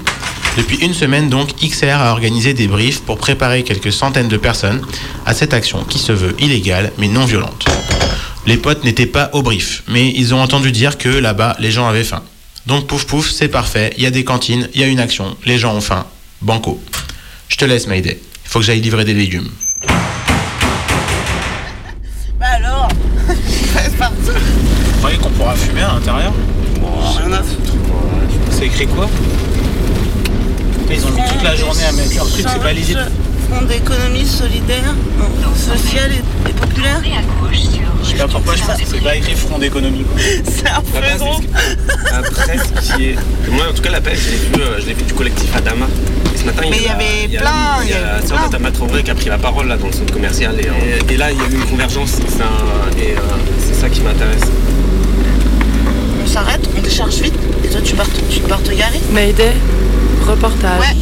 Depuis une semaine donc, XR a organisé des briefs pour préparer quelques centaines de personnes à cette action qui se veut illégale mais non violente. Les potes n'étaient pas au brief, mais ils ont entendu dire que là-bas, les gens avaient faim. Donc pouf pouf, c'est parfait, il y a des cantines, il y a une action, les gens ont faim. Banco. Je te laisse, Mayday. Il faut que j'aille livrer des légumes. Bah alors Vous croyez qu'on pourra fumer à l'intérieur? C'est écrit quoi Ils ont mis toute la journée à mettre leur truc, c'est pas lisible. Fonds d'économie solidaire, sociale et, et populaire. Je sais pas pourquoi je pense que c'est pas écrit front d'économie. C'est un peu gros. La presse qui est. Moi, en tout cas, la presse, je l'ai vu, euh, je l'ai vu du collectif Adama. Et ce matin, Mais il y a- avait il y a- plein, Il y a Sœur plein. d'Adama Traoré qui a pris la parole là dans le centre commercial. Et, euh, et là, il y a eu une convergence. C'est un- et euh, c'est ça qui m'intéresse. On s'arrête, on décharge vite, et toi tu pars, tu pars te garer. Mayday, reportage. Ouais.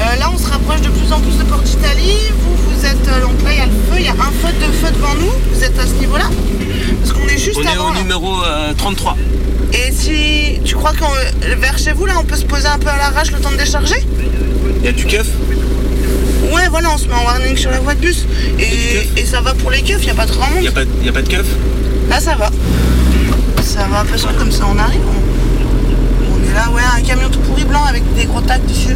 Euh, là on se rapproche de plus en plus de Port d'Italie. Vous, vous êtes. euh, donc là il y a le feu, il y a un feu, deux feux devant nous. Vous êtes à ce niveau-là? Parce qu'on est juste On est avant. au là. numéro euh, 33. Et si tu crois qu'on vers chez vous là on peut se poser un peu à l'arrache le temps de décharger? Il y a du keuf. Ouais voilà on se met en warning sur la voie de bus. Et, et ça va pour les keufs, il n'y a pas de grand monde. Il n'y a, pas- il y a pas de keuf? Là ça va. Ça va un peu comme ça on arrive. On, on est là, ouais, un camion tout pourri blanc avec des gros tacs dessus.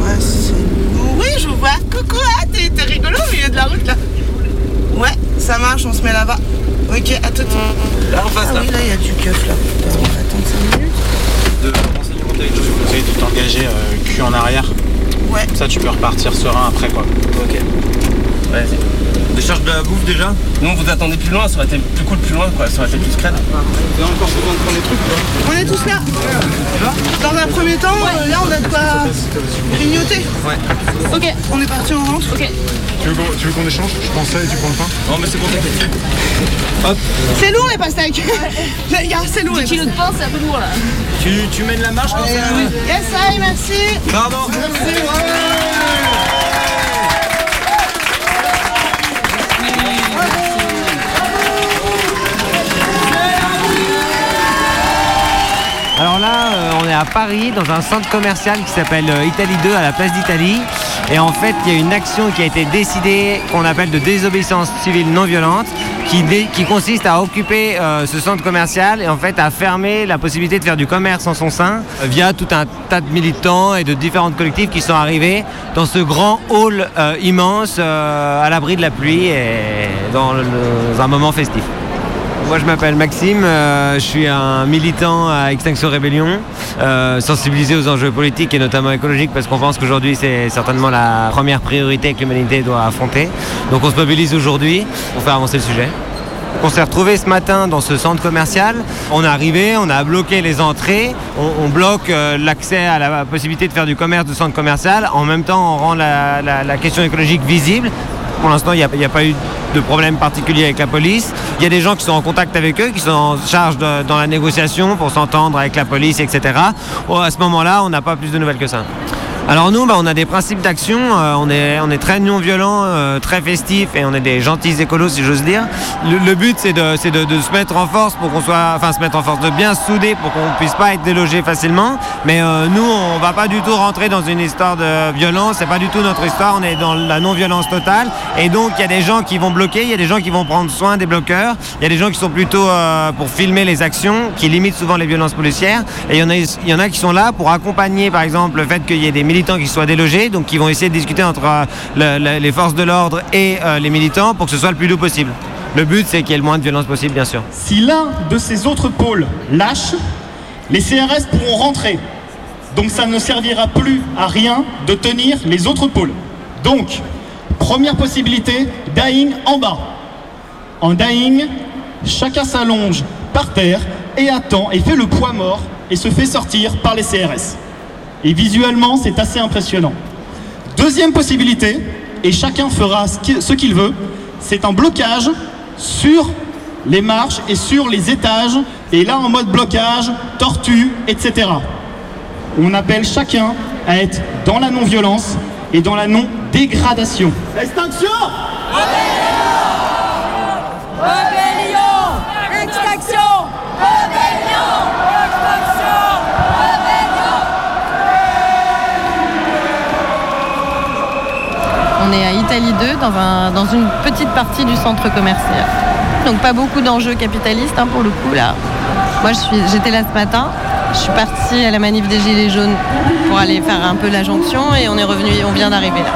Ouais, c'est. Oui, je vous vois. Coucou, ah, t'es t'es rigolo au milieu de la route là. Ouais, ça marche, on se met là-bas. Ok, à tout de suite. Là en face Ah là. oui, là il y a du keuf là. Attends, on va attendre 5 minutes. De renseignement territorial. Je conseille de t'engager euh, cul en arrière. Ouais. Ça, tu peux repartir serein après quoi. Ok. Ouais. Décharge de la bouffe déjà Non, vous attendez plus loin, ça aurait été plus cool plus loin quoi, ça aurait été plus avez encore besoin de prendre des trucs On est tous là. Dans un premier temps, euh, là on a de quoi grignoter. Ouais. Ok, on est parti, on rentre. Ok. Tu veux qu'on- tu veux qu'on échange? Je prends ça et tu prends le pain Non mais c'est bon. Hop C'est lourd les pastèques. Les gars, c'est lourd. 10 kilos de pain, c'est un peu lourd là. Tu, tu mènes la marche comme ça Yes, aïe, merci. Pardon. Merci, euh, on est à Paris, dans un centre commercial qui s'appelle euh, Italie 2 à la place d'Italie. Et en fait, il y a une action qui a été décidée, qu'on appelle de désobéissance civile non violente, qui, consiste à occuper euh, ce centre commercial et en fait à fermer la possibilité de faire du commerce en son sein via tout un tas de militants et de différentes collectifs qui sont arrivés dans ce grand hall immense à l'abri de la pluie et dans un moment festif. Moi je m'appelle Maxime, euh, je suis un militant à Extinction Rébellion, euh, sensibilisé aux enjeux politiques et notamment écologiques parce qu'on pense qu'aujourd'hui c'est certainement la première priorité que l'humanité doit affronter. Donc on se mobilise aujourd'hui pour faire avancer le sujet. On s'est retrouvé ce matin dans ce centre commercial. On est arrivé, on a bloqué les entrées, on, bloque euh, l'accès à la possibilité de faire du commerce du centre commercial. En même temps, on rend la question écologique visible. Pour l'instant, il n'y a, pas eu de problème particulier avec la police. Il y a des gens qui sont en contact avec eux, qui sont en charge dans la négociation pour s'entendre avec la police, etc. Oh, à ce moment-là, on n'a pas plus de nouvelles que ça. Alors nous, bah, on a des principes d'action, euh, on, est, on est très non-violent, euh, très festif et on est des gentils écolos si j'ose dire. Le, le but c'est de, de, de se mettre en force pour qu'on soit, enfin se mettre en force, de bien se souder pour qu'on puisse pas être délogé facilement. Mais euh, nous, on va pas du tout rentrer dans une histoire de violence, c'est pas du tout notre histoire, on est dans la non-violence totale. Et donc il y a des gens qui vont bloquer, il y a des gens qui vont prendre soin des bloqueurs, il y a des gens qui sont plutôt euh, pour filmer les actions, qui limitent souvent les violences policières. Et il y, en a, y en a qui sont là pour accompagner par exemple le fait qu'il y ait des qui soient délogés, donc qui vont essayer de discuter entre euh, le- le- les forces de l'ordre et euh, les militants pour que ce soit le plus doux possible. Le but c'est qu'il y ait le moins de violence possible bien sûr. Si l'un de ces autres pôles lâche, les CRS pourront rentrer. Donc ça ne servira plus à rien de tenir les autres pôles. Donc, première possibilité, dying en bas. En dying, chacun s'allonge par terre et attend et fait le poids mort et se fait sortir par les CRS. Et visuellement, c'est assez impressionnant. Deuxième possibilité, et chacun fera ce qui- ce qu'il veut, c'est un blocage sur les marches et sur les étages, et là en mode blocage, tortue, etc. On appelle chacun à être dans la non-violence et dans la non-dégradation. Extinction On est à Italie 2, dans, un- dans une petite partie du centre commercial. Donc pas beaucoup d'enjeux capitalistes hein, pour le coup là. Moi j'étais là ce matin. Je suis partie à la manif des Gilets jaunes pour aller faire un peu la jonction et on est revenu, on vient d'arriver là.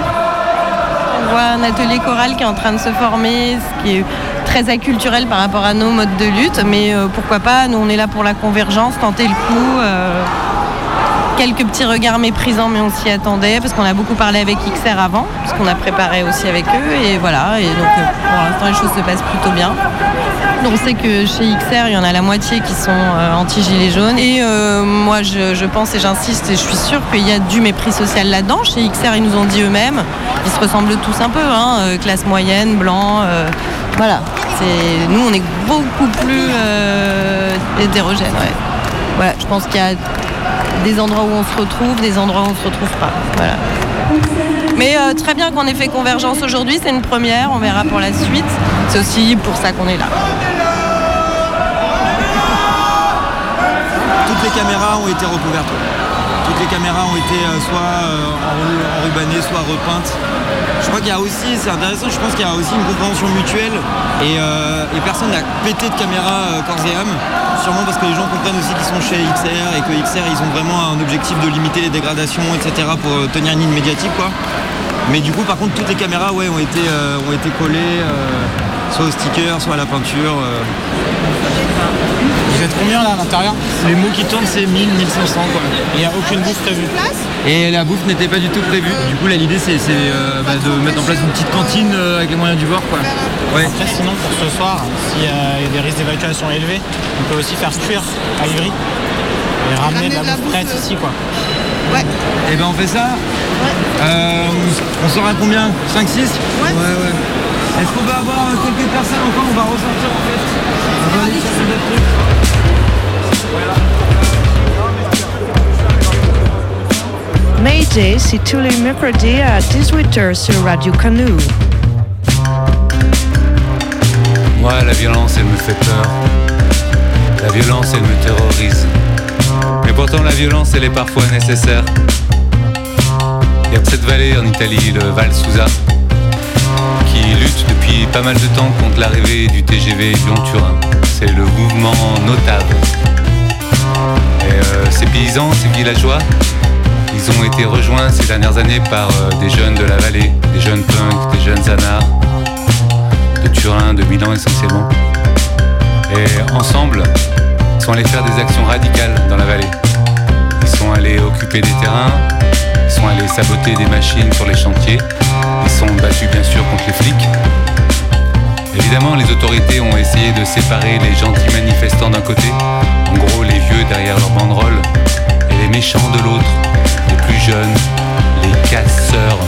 On voit un atelier choral qui est en train de se former, ce qui est très acculturel par rapport à nos modes de lutte, mais euh, pourquoi pas, nous on est là pour la convergence, tenter le coup. euh, quelques petits regards méprisants, mais on s'y attendait parce qu'on a beaucoup parlé avec XR avant, parce qu'on a préparé aussi avec eux, et voilà. Et donc euh, pour l'instant, les choses se passent plutôt bien. On sait que chez XR, il y en a la moitié qui sont euh, anti-gilets jaunes. Et euh, moi, je, pense et j'insiste, et je suis sûre qu'il y a du mépris social là-dedans. Chez XR, ils nous ont dit eux-mêmes, ils se ressemblent tous un peu, hein, classe moyenne, blanc. voilà. Nous, on est beaucoup plus euh, hétérogènes. Ouais. Voilà, je pense qu'il y a des endroits où on se retrouve, des endroits où on se retrouve pas. Voilà. Mais euh, très bien qu'on ait fait convergence aujourd'hui, c'est une première, on verra pour la suite. C'est aussi pour ça qu'on est là. Toutes les caméras ont été recouvertes. Toutes les caméras ont été euh, soit euh, enrubannées, soit repeintes. Je crois qu'il y a aussi, c'est intéressant, je pense qu'il y a aussi une compréhension mutuelle et, euh, et personne n'a pété de caméra corps et âme. Sûrement parce que les gens comprennent aussi qu'ils sont chez XR et que XR ils ont vraiment un objectif de limiter les dégradations, etc. pour tenir une ligne médiatique quoi. Mais du coup par contre toutes les caméras ouais, ont, été, ont été collées soit au sticker, soit à la peinture. Euh. Êtes combien là à l'intérieur Les mots qui tournent c'est 1000, 1500 quoi. Il n'y a aucune bouffe prévue. Et la bouffe n'était pas du tout prévue. Du coup, là, l'idée, c'est euh, bah, de mettre en place une petite cantine euh, avec les moyens du bord, quoi. Ouais. Après, sinon, pour ce soir, s'il y a des risques d'évacuation élevés, on peut aussi faire cuire à Ivry et ramener de la bouffe prête ici, quoi. Ouais. Et ben, on fait ça. Euh, on sort à combien? 5, 6 Ouais. Ouais, ouais. Est-ce qu'on va avoir euh, quelques personnes encore? On va ressortir, en fait. On va aller chercher d'autres trucs. Mayday, c'est tous les mercredis à 18h sur Radio Canu. Moi, la violence, elle me fait peur. La violence, elle me terrorise. Mais pourtant, la violence, elle est parfois nécessaire. Il y a cette vallée en Italie, le Val Susa, qui lutte depuis pas mal de temps contre l'arrivée du TGV Lyon-Turin. C'est le mouvement notable. Ces paysans, ces villageois, ils ont été rejoints ces dernières années par euh, des jeunes de la vallée, des jeunes punks, des jeunes anards, de Turin, de Milan essentiellement. Et ensemble, ils sont allés faire des actions radicales dans la vallée. Ils sont allés occuper des terrains, ils sont allés saboter des machines sur les chantiers, ils sont battus bien sûr contre les flics. Évidemment, les autorités ont essayé de séparer les gentils manifestants d'un côté, en gros les vieux derrière leur banderole, et les méchants de l'autre, les plus jeunes, les casseurs.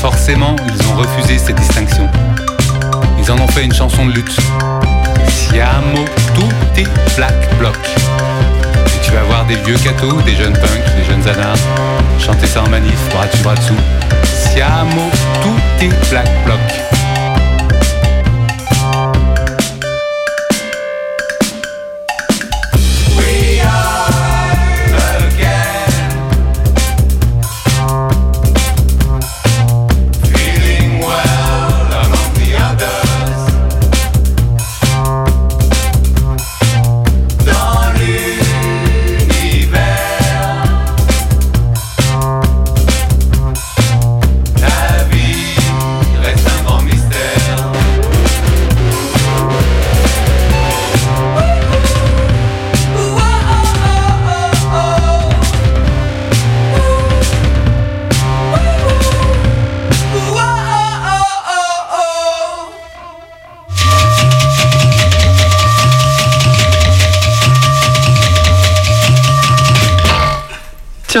Forcément, ils ont refusé cette distinction. Ils en ont fait une chanson de lutte. Siamo tutti black bloc. Et tu vas voir des vieux cathos, des jeunes punks, des jeunes anards. Chanter ça en manif, bras dessus, bras dessous. Siamo tutti black bloc.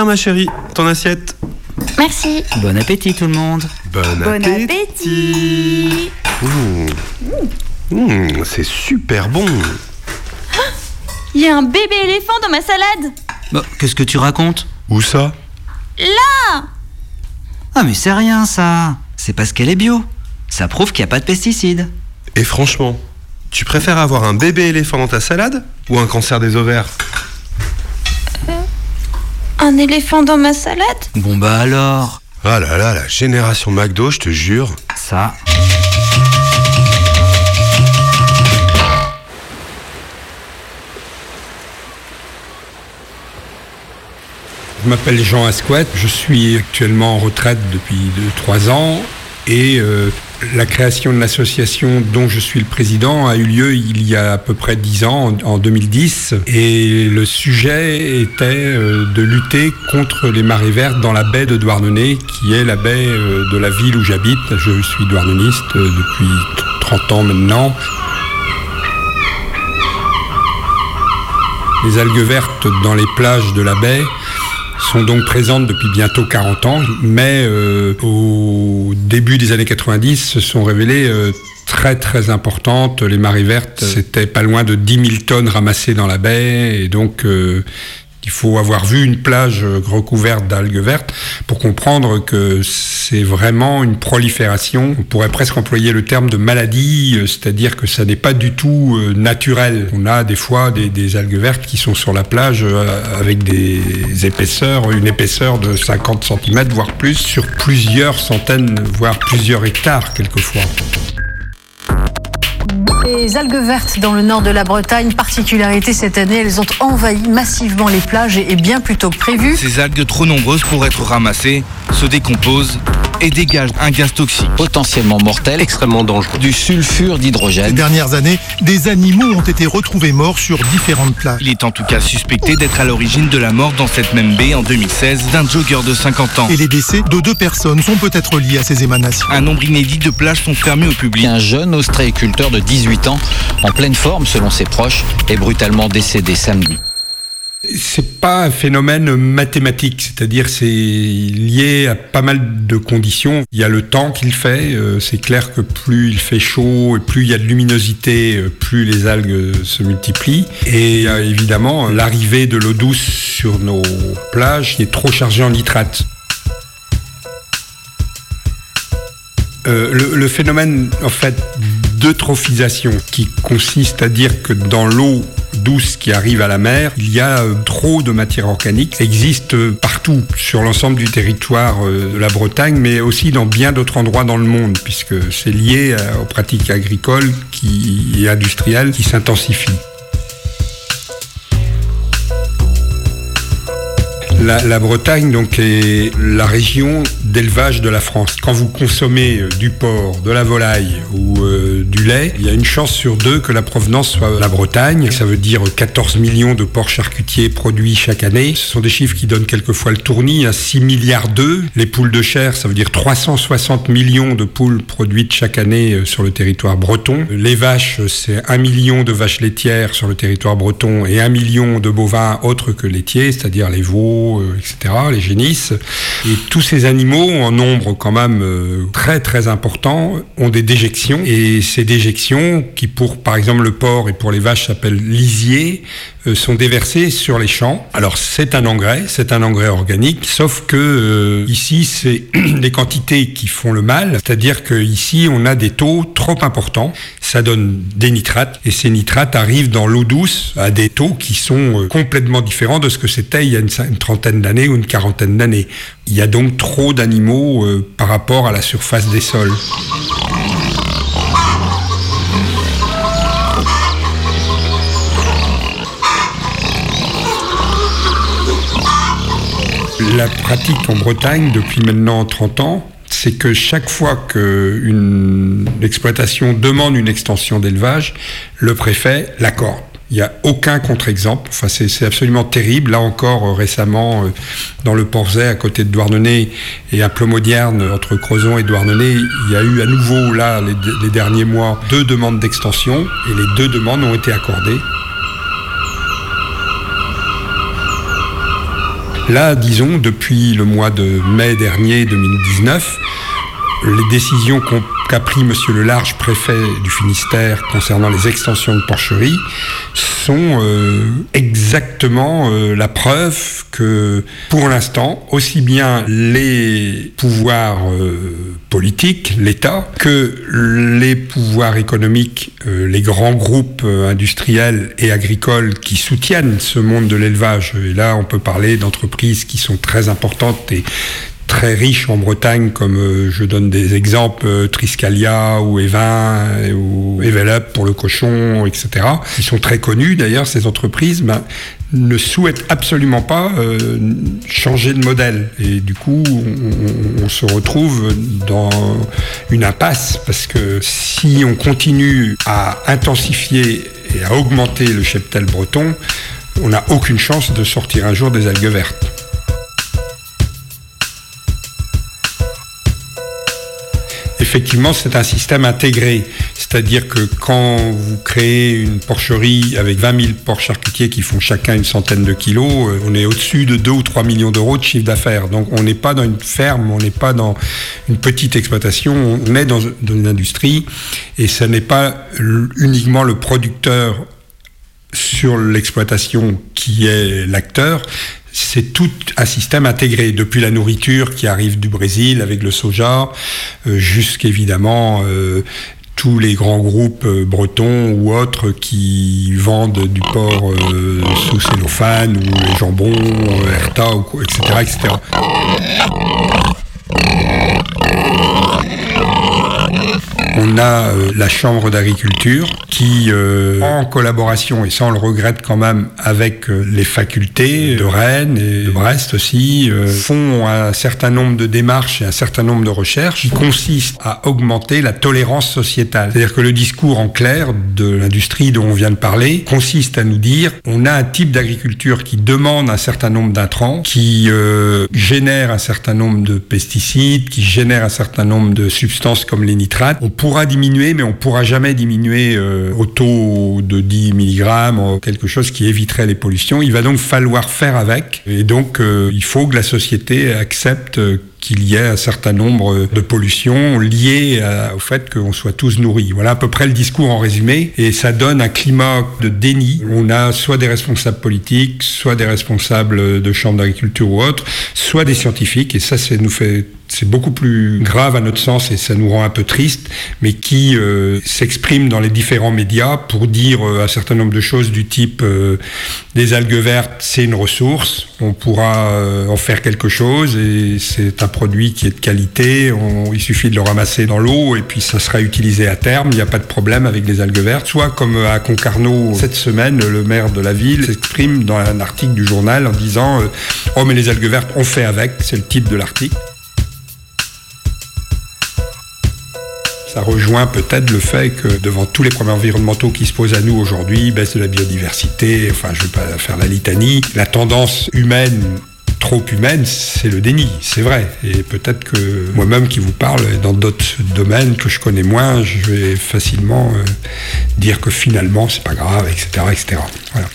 Ma chérie, ton assiette. Merci. Bon appétit tout le monde. Bon, Bon appétit. Mmh. Mmh, c'est super bon. Il y a un bébé éléphant dans ma salade. Bah, qu'est-ce que tu racontes? Où ça? Là Ah mais c'est rien ça. C'est parce qu'elle est bio. Ça prouve qu'il n'y a pas de pesticides. Et franchement, tu préfères avoir un bébé éléphant dans ta salade ou un cancer des ovaires? Un éléphant dans ma salade Bon bah alors. Ah là là, la génération McDo, je te jure. Ça. Je m'appelle Jean Asquette, je suis actuellement en retraite depuis 2-3 ans et euh, la création de l'association dont je suis le président a eu lieu il y a à peu près 10 ans, en, en 2010, et le sujet était euh, de lutter contre les marées vertes dans la baie de Douarnenez, qui est la baie euh, de la ville où j'habite. Je suis douarneniste euh, depuis 30 ans maintenant. Les algues vertes dans les plages de la baie sont donc présentes depuis bientôt 40 ans, mais euh, au début des années 90 se sont révélées euh, très très importantes. Les marées vertes, c'était pas loin de 10 000 tonnes ramassées dans la baie, et donc euh, il faut avoir vu une plage euh, recouverte d'algues vertes pour comprendre que c'est vraiment une prolifération. On pourrait presque employer le terme de maladie, euh, c'est-à-dire que ça n'est pas du tout euh, naturel. On a des fois des, algues vertes qui sont sur la plage avec des épaisseurs, une épaisseur de 50 cm, voire plus, sur plusieurs centaines, voire plusieurs hectares quelquefois. Les algues vertes dans le nord de la Bretagne, particularité cette année, elles ont envahi massivement les plages et bien plus tôt que prévu. Ces algues trop nombreuses pour être ramassées se décomposent et dégagent un gaz toxique. potentiellement mortel, extrêmement dangereux, du sulfure Ces d'hydrogène. dernières années, des animaux ont été retrouvés morts sur différentes plages. Il est en tout cas suspecté d'être à l'origine de la mort dans cette même baie en 2016 d'un jogger de 50 ans. Et les décès de deux personnes sont peut-être liés à ces émanations. Un nombre inédit de plages sont fermées au public. Un jeune ostréiculteur de 18 ans, en pleine forme selon ses proches, est brutalement décédé samedi. C'est pas un phénomène mathématique, c'est-à-dire c'est lié à pas mal de conditions. Il y a le temps qu'il fait, euh, c'est clair que plus il fait chaud et plus il y a de luminosité, euh, plus les algues se multiplient. Et évidemment l'arrivée de l'eau douce sur nos plages qui est trop chargée en nitrate. Euh, le phénomène en fait d'eutrophisation qui consiste à dire que dans l'eau douce qui arrive à la mer, il y a euh, trop de matière organique, existe euh, partout sur l'ensemble du territoire euh, de la Bretagne, mais aussi dans bien d'autres endroits dans le monde, puisque c'est lié aux pratiques agricoles et industrielles qui s'intensifient. La, la Bretagne donc est la région d'élevage de la France. Quand vous consommez euh, du porc, de la volaille ou euh, du lait, il y a une chance sur deux que la provenance soit la Bretagne. Ça veut dire 14 millions de porcs charcutiers produits chaque année. Ce sont des chiffres qui donnent quelquefois le tournis à 6 milliards d'œufs. Les poules de chair, ça veut dire 360 millions de poules produites chaque année euh, sur le territoire breton. Les vaches, c'est 1 million de vaches laitières sur le territoire breton et 1 million de bovins autres que laitiers, c'est-à-dire les veaux, euh, etc., les génisses. Et tous ces animaux, en nombre quand même euh, très très important, ont des déjections. Et ces déjections, qui pour par exemple le porc et pour les vaches s'appellent lisier, sont déversés sur les champs. Alors c'est un engrais, c'est un engrais organique, sauf que euh, ici c'est les quantités qui font le mal, c'est-à-dire que ici on a des taux trop importants, ça donne des nitrates et ces nitrates arrivent dans l'eau douce à des taux qui sont euh, complètement différents de ce que c'était il y a une, trentaine d'années ou une quarantaine d'années. Il y a donc trop d'animaux euh, par rapport à la surface des sols. La pratique en Bretagne depuis maintenant 30 ans, c'est que chaque fois qu'une exploitation demande une extension d'élevage, le préfet l'accorde. Il n'y a aucun contre-exemple. Enfin, c'est absolument terrible. Là encore, euh, récemment, euh, dans le Porzay, à côté de Douarnenez, et à Plomodierne, entre Crozon et Douarnenez, il y a eu à nouveau, là, les derniers mois, deux demandes d'extension, et les deux demandes ont été accordées. Là, disons, depuis le mois de mai dernier 2019, les décisions qu'a pris Monsieur le Large, préfet du Finistère, concernant les extensions de porcherie, sont euh, exactement euh, la preuve que, pour l'instant, aussi bien les pouvoirs euh, politiques, l'État, que les pouvoirs économiques, les grands groupes industriels et agricoles qui soutiennent ce monde de l'élevage, et là on peut parler d'entreprises qui sont très importantes et très riches en Bretagne, comme euh, je donne des exemples, euh, Triscalia ou Evin euh, ou Evelop pour le cochon, etc., qui sont très connus d'ailleurs, ces entreprises, ben, ne souhaitent absolument pas euh, changer de modèle. Et du coup, on, on se retrouve dans une impasse, parce que si on continue à intensifier et à augmenter le cheptel breton, on n'a aucune chance de sortir un jour des algues vertes. Effectivement, c'est un système intégré. C'est-à-dire que quand vous créez une porcherie avec 20 000 porcs charcutiers qui font chacun une centaine de kilos, euh, on est au-dessus de 2 ou 3 millions d'euros de chiffre d'affaires. Donc on n'est pas dans une ferme, on n'est pas dans une petite exploitation, on est dans, une industrie et ce n'est pas uniquement le producteur sur l'exploitation qui est l'acteur, c'est tout un système intégré, depuis la nourriture qui arrive du Brésil avec le soja, euh, jusqu'évidemment euh, tous les grands groupes euh, bretons ou autres qui vendent du porc sous cellophane ou les jambons, Herta, etc., etc. On a euh, la Chambre d'agriculture qui, euh, en collaboration, et ça on le regrette quand même, avec euh, les facultés de Rennes et de Brest aussi, euh, font un certain nombre de démarches et un certain nombre de recherches qui consistent à augmenter la tolérance sociétale. C'est-à-dire que le discours en clair de l'industrie dont on vient de parler consiste à nous dire on a un type d'agriculture qui demande un certain nombre d'intrants, qui euh, génère un certain nombre de pesticides, qui génère un certain nombre de substances comme les nitrates. On pourra diminuer, mais on pourra jamais diminuer euh, au taux de 10 mg, quelque chose qui éviterait les pollutions. Il va donc falloir faire avec. Et donc, euh, il faut que la société accepte euh, qu'il y ait un certain nombre de pollutions liées au fait qu'on soit tous nourris. Voilà à peu près le discours en résumé. Et ça donne un climat de déni. On a soit des responsables politiques, soit des responsables de chambres d'agriculture ou autres, soit des scientifiques. Et ça, c'est nous fait c'est beaucoup plus grave à notre sens et ça nous rend un peu triste, mais qui euh, s'expriment dans les différents médias pour dire euh, un certain nombre de choses du type euh, les algues vertes, c'est une ressource, on pourra euh, en faire quelque chose et c'est un produit qui est de qualité, il suffit de le ramasser dans l'eau et puis ça sera utilisé à terme, il n'y a pas de problème avec les algues vertes. Soit comme à Concarneau cette semaine, le maire de la ville s'exprime dans un article du journal en disant euh, Oh mais les algues vertes, on fait avec, c'est le titre de l'article. Rejoint peut-être le fait que devant tous les problèmes environnementaux qui se posent à nous aujourd'hui, baisse de la biodiversité, enfin je ne vais pas faire la litanie, la tendance humaine trop humaine, c'est le déni, c'est vrai. Et peut-être que moi-même qui vous parle, dans d'autres domaines que je connais moins, je vais facilement euh, dire que finalement c'est pas grave, etc. etc. Voilà.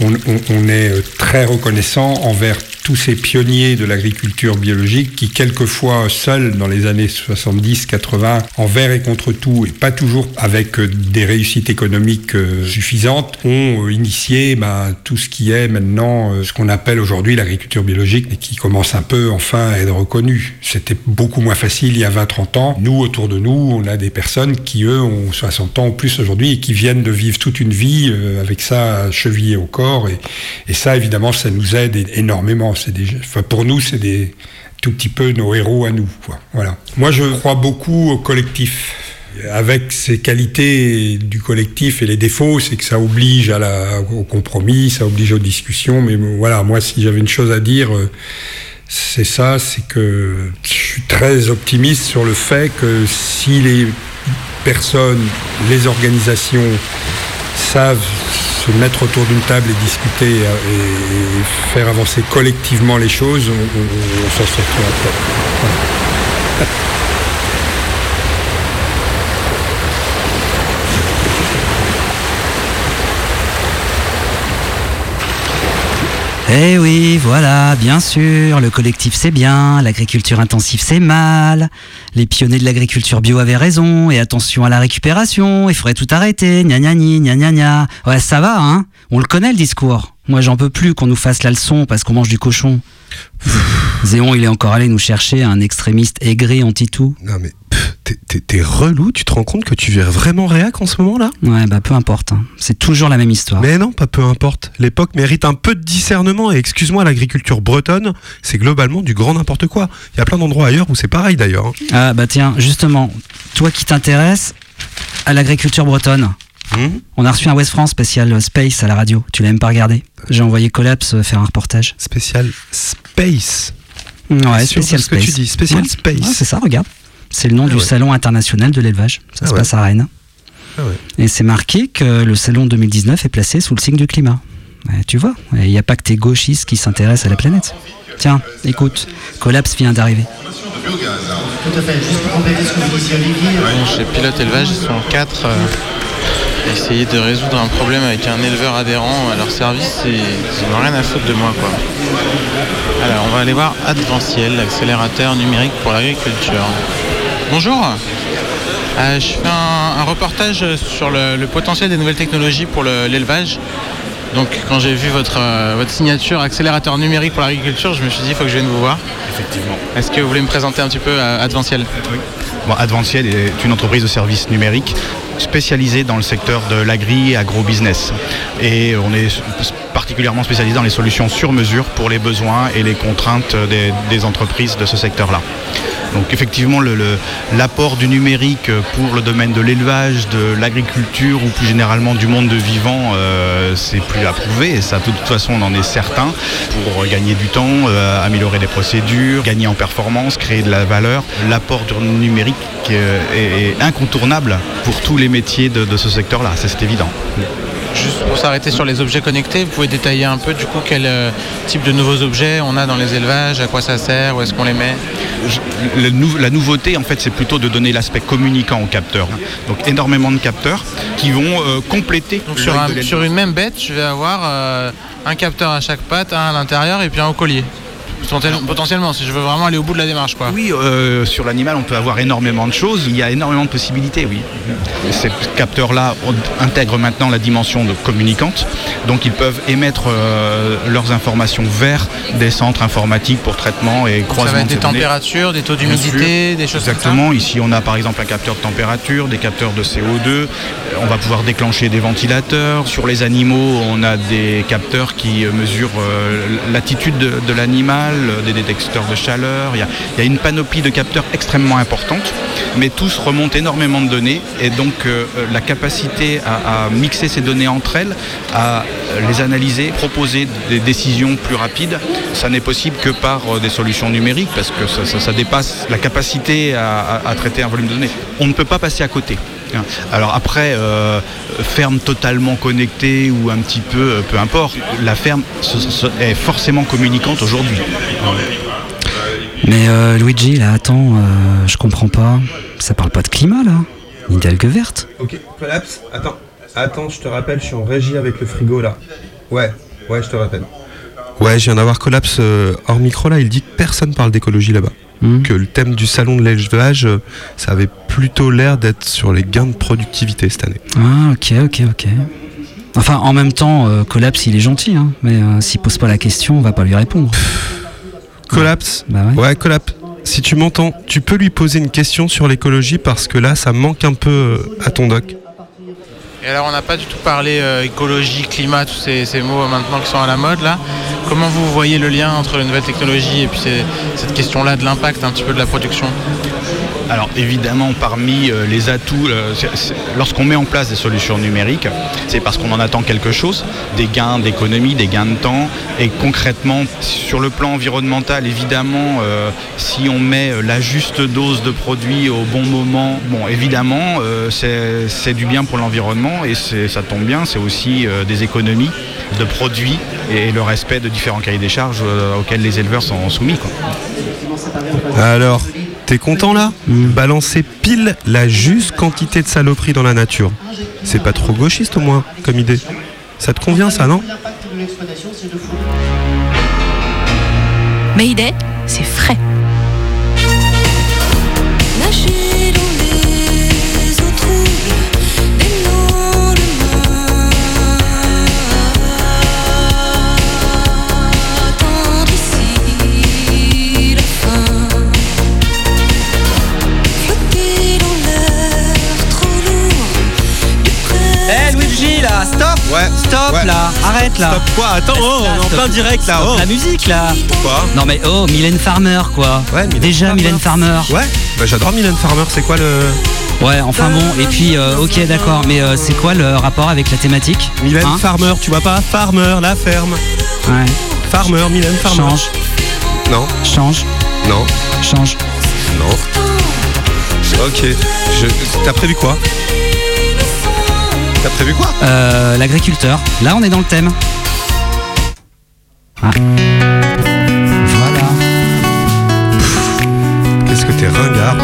on, on- on est euh, très reconnaissant envers tous ces pionniers de l'agriculture biologique qui, quelquefois seuls dans les années 70-80, envers et contre tout, et pas toujours avec euh, des réussites économiques euh, suffisantes, ont euh, initié ben, tout ce qui est maintenant ce qu'on appelle aujourd'hui l'agriculture biologique et qui commence un peu enfin à être reconnu. C'était beaucoup moins facile il y a 20-30 ans. Nous, autour de nous, on a des personnes qui, eux, ont 60 ans ou plus aujourd'hui et qui viennent de vivre toute une vie avec ça chevillé au corps. Et, et ça, évidemment, ça nous aide é- C'est des, enfin, pour nous, c'est des tout petit peu nos héros à nous. quoi. Voilà. Moi, je crois beaucoup au collectif. Avec ses qualités du collectif et les défauts, c'est que ça oblige à la, au compromis, ça oblige aux discussions. Mais voilà, moi, si j'avais une chose à dire, euh, c'est ça, c'est que je suis très optimiste sur le fait que si les personnes, les organisations savent se mettre autour d'une table et discuter et, faire avancer collectivement les choses, on, s'en sortira après. Eh oui, voilà, bien sûr, le collectif c'est bien, l'agriculture intensive c'est mal, les pionniers de l'agriculture bio avaient raison, et attention à la récupération, il faudrait tout arrêter, gna gna gna gna gna. Ouais, ça va, hein On le connaît le discours. Moi j'en peux plus qu'on nous fasse la leçon parce qu'on mange du cochon. Zéon, il est encore allé nous chercher un extrémiste aigri anti-tout. Non mais t'es- relou, tu te rends compte que tu vires vraiment réac en ce moment là Ouais, bah peu importe, hein. c'est toujours la même histoire. Mais non, pas peu importe. L'époque mérite un peu de discernement et excuse-moi, l'agriculture bretonne, c'est globalement du grand n'importe quoi. Il y a plein d'endroits ailleurs où c'est pareil d'ailleurs. hein. Ah bah tiens, justement, toi qui t'intéresses à l'agriculture bretonne, on a reçu un West France spécial Space à la radio, tu l'as même pas regardé. J'ai envoyé Collapse euh, faire un reportage. Spécial Space Ouais, spécial ce que Space. tu dis, Spécial Ouais. Space. Ouais, c'est ça, regarde. C'est le nom Ah du ouais. salon international de l'élevage. Ça Ah se ouais. passe à Rennes. Ah ouais. Et c'est marqué que le salon 2019 est placé sous le signe du climat. Tu vois, il n'y a pas que tes gauchistes qui s'intéressent à la planète. Tiens, écoute, Collapse vient d'arriver. Tout à fait, juste pour compléter ce que vous disiez Olivier. Bon, chez Pilote Élevage, ils sont quatre euh, essayer de résoudre un problème avec un éleveur adhérent à leur service ils n'ont rien à foutre de moi. Quoi. Alors, on va aller voir Adventiel, l'accélérateur numérique pour l'agriculture. Bonjour Euh, Je fais un, un reportage sur le, le potentiel des nouvelles technologies pour le- l'élevage. Donc, quand j'ai vu votre, euh, votre signature accélérateur numérique pour l'agriculture, je me suis dit, il faut que je vienne vous voir. Effectivement. Est-ce que vous voulez me présenter un petit peu euh, Adventiel? Bon, Adventiel est une entreprise de services numériques spécialisée dans le secteur de l'agri agro-business. Et on est particulièrement spécialisé dans les solutions sur mesure pour les besoins et les contraintes des, entreprises de ce secteur-là. Donc effectivement, l'apport du numérique pour le domaine de l'élevage, de l'agriculture ou plus généralement du monde de vivant, euh, c'est plus à prouver. Et ça, de toute façon, on en est certain pour gagner du temps, euh, améliorer les procédures, gagner en performance, créer de la valeur. L'apport du numérique euh, est, incontournable pour tous les métiers de, de ce secteur-là, c'est évident. Juste pour s'arrêter sur les objets connectés, vous pouvez détailler un peu du coup quel euh, type de nouveaux objets on a dans les élevages, à quoi ça sert, où est-ce qu'on les met? Le la nouveauté, en fait, c'est plutôt de donner l'aspect communicant aux capteurs. Donc énormément de capteurs qui vont euh, compléter. Donc sur, un- sur une même bête, je vais avoir euh, un capteur à chaque patte, un à l'intérieur et puis un au collier. Potentiel- Potentiellement, si je veux vraiment aller au bout de la démarche. Quoi. Oui, euh, sur l'animal, on peut avoir énormément de choses. Il y a énormément de possibilités, oui. Ces capteurs-là intègrent maintenant la dimension de communicante. Donc, ils peuvent émettre euh, leurs informations vers des centres informatiques pour traitement et Donc ça croisement va être de des températures, des taux d'humidité, des choses comme ça. Exactement. Ici, on a par exemple un capteur de température, des capteurs de CO2. Euh, On va pouvoir déclencher des ventilateurs. Sur les animaux, on a des capteurs qui mesurent euh, l'attitude de, de l'animal, euh, des détecteurs de chaleur. Il y, a, une panoplie de capteurs extrêmement importante, mais tous remontent énormément de données et donc euh, euh, la capacité à, mixer ces données entre elles, à les analyser, proposer des décisions plus rapides, ça n'est possible que par des solutions numériques parce que ça, dépasse la capacité à traiter un volume de données. On ne peut pas passer à côté. Hein. Alors après, euh, ferme totalement connectée ou un petit peu, euh, peu importe, la ferme ce- ce- est forcément communicante aujourd'hui. Mais euh, Luigi, là, attends, euh, je comprends pas. Ça parle pas de climat, là Ni d'algues vertes. Ok, collapse. Attends, attends, je te rappelle, je suis en régie avec le frigo là. Ouais, ouais, je te rappelle. Ouais, je viens d'avoir collapse euh, hors micro là. Il dit que personne parle d'écologie là-bas. Hmm. Que le thème du salon de l'élevage, euh, ça avait plutôt l'air d'être sur les gains de productivité cette année. Ah, ok, ok, ok. Enfin, en même temps, euh, Collapse, il est gentil, hein, mais euh, s'il pose pas la question, on va pas lui répondre. Collapse Bah ouais. collapse. Si tu m'entends, tu peux lui poser une question sur l'écologie parce que là, ça manque un peu euh, à ton doc. Et alors, on n'a pas du tout parlé euh, écologie, climat, tous ces, mots maintenant qui sont à la mode là. Comment vous voyez le lien entre les nouvelles technologies et puis cette question-là de l'impact un petit peu de la production? Alors évidemment, parmi euh, les atouts, euh, lorsqu'on met en place des solutions numériques, c'est parce qu'on en attend quelque chose, des gains d'économie, des gains de temps. Et concrètement, sur le plan environnemental, évidemment, euh, si on met la juste dose de produits au bon moment, bon, évidemment, c'est du bien pour l'environnement et ça tombe bien, c'est aussi des économies de produits et le respect de différents cahiers des charges auxquels les éleveurs sont soumis. Alors, t'es content là Balancer pile la juste quantité de saloperie dans la nature. C'est pas trop gauchiste au moins comme idée. Ça te convient ça, non Mayday, c'est frais. Stop Ouais. là, arrête là Stop quoi? Attends, oh, on est en plein direct là. Stop oh. La musique là Quoi? Non mais oh, Mylène Farmer quoi. Ouais, Mylène Déjà Mylène Farmer. Ouais, bah j'adore Mylène Farmer, c'est quoi le. Ouais, enfin bon, et puis euh, ok d'accord, mais euh, c'est quoi le rapport avec la thématique? Mylène Hein? Farmer, tu vois pas? Farmer, la ferme. Ouais. Farmer, Mylène Farmer. Change, Non, change, non, change. non. Ok, je... t'as prévu quoi? T'as prévu quoi Euh, L'agriculteur. Là on est dans le thème. Ah. Voilà. Qu'est-ce que t'es ringard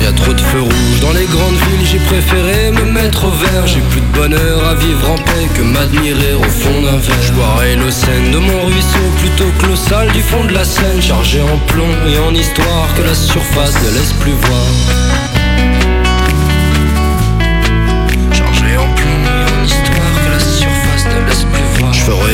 Y a trop de feux rouges dans les grandes villes, j'ai préféré me mettre au vert. J'ai plus de bonheur à vivre en paix que m'admirer au fond d'un verre. Je boirai le Seine de mon ruisseau plutôt que l'eau sale du fond de la Seine, chargé en plomb et en histoire que la surface ne laisse plus voir.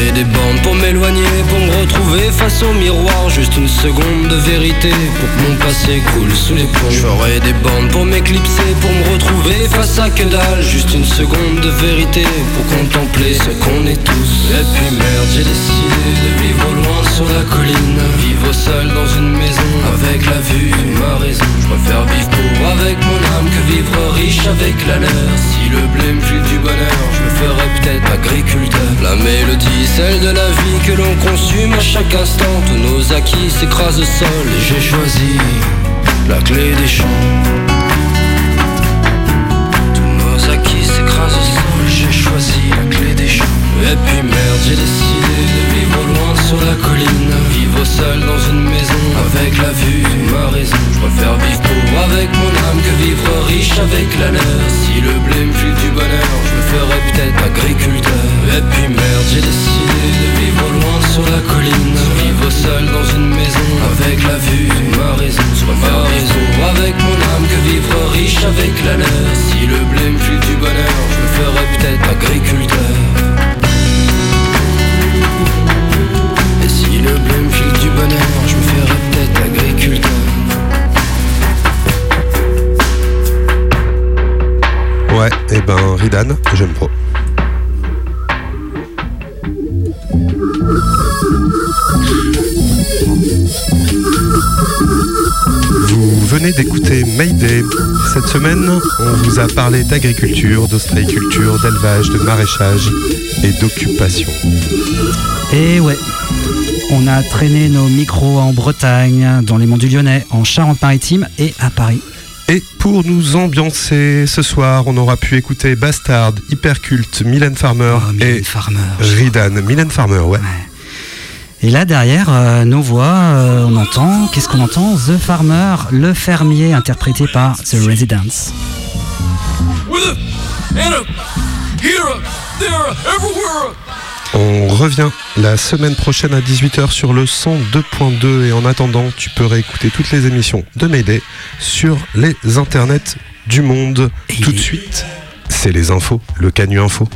Ferai des bandes pour m'éloigner, pour me retrouver face au miroir. Juste une seconde de vérité pour que mon passé coule sous les ponts. Ferai des bandes pour m'éclipser, pour me retrouver face à que dalle. Juste une seconde de vérité pour contempler ce qu'on est tous. Et puis merde, j'ai décidé de vivre loin sur la colline. Vivre seul dans une maison avec la vue de ma raison. Je préfère vivre pauvre avec mon âme que vivre riche avec la leur. Si le blé me du bonheur, je me ferai peut-être agriculteur. La mélodie, celle de la vie que l'on consume à chaque instant. Tous nos acquis s'écrasent au sol et j'ai choisi la clé des champs. On vous a parlé d'agriculture, d'ostréiculture, d'élevage, de maraîchage et d'occupation. Et ouais, on a traîné nos micros en Bretagne, dans les monts du Lyonnais, en Charente-Maritime et à Paris. Et pour nous ambiancer ce soir, on aura pu écouter Bastard, Hyperculte, Mylène Farmer et Ridan. Mylène Farmer, ouais. Et là derrière euh, nos voix, euh, on entend, qu'est-ce qu'on entend The Farmer, le fermier interprété par The Residents. On revient la semaine prochaine à 18h sur le 102.2 et en attendant, tu peux réécouter toutes les émissions de Mayday sur les internets du monde. Tout de suite, c'est les infos, le Canu Info.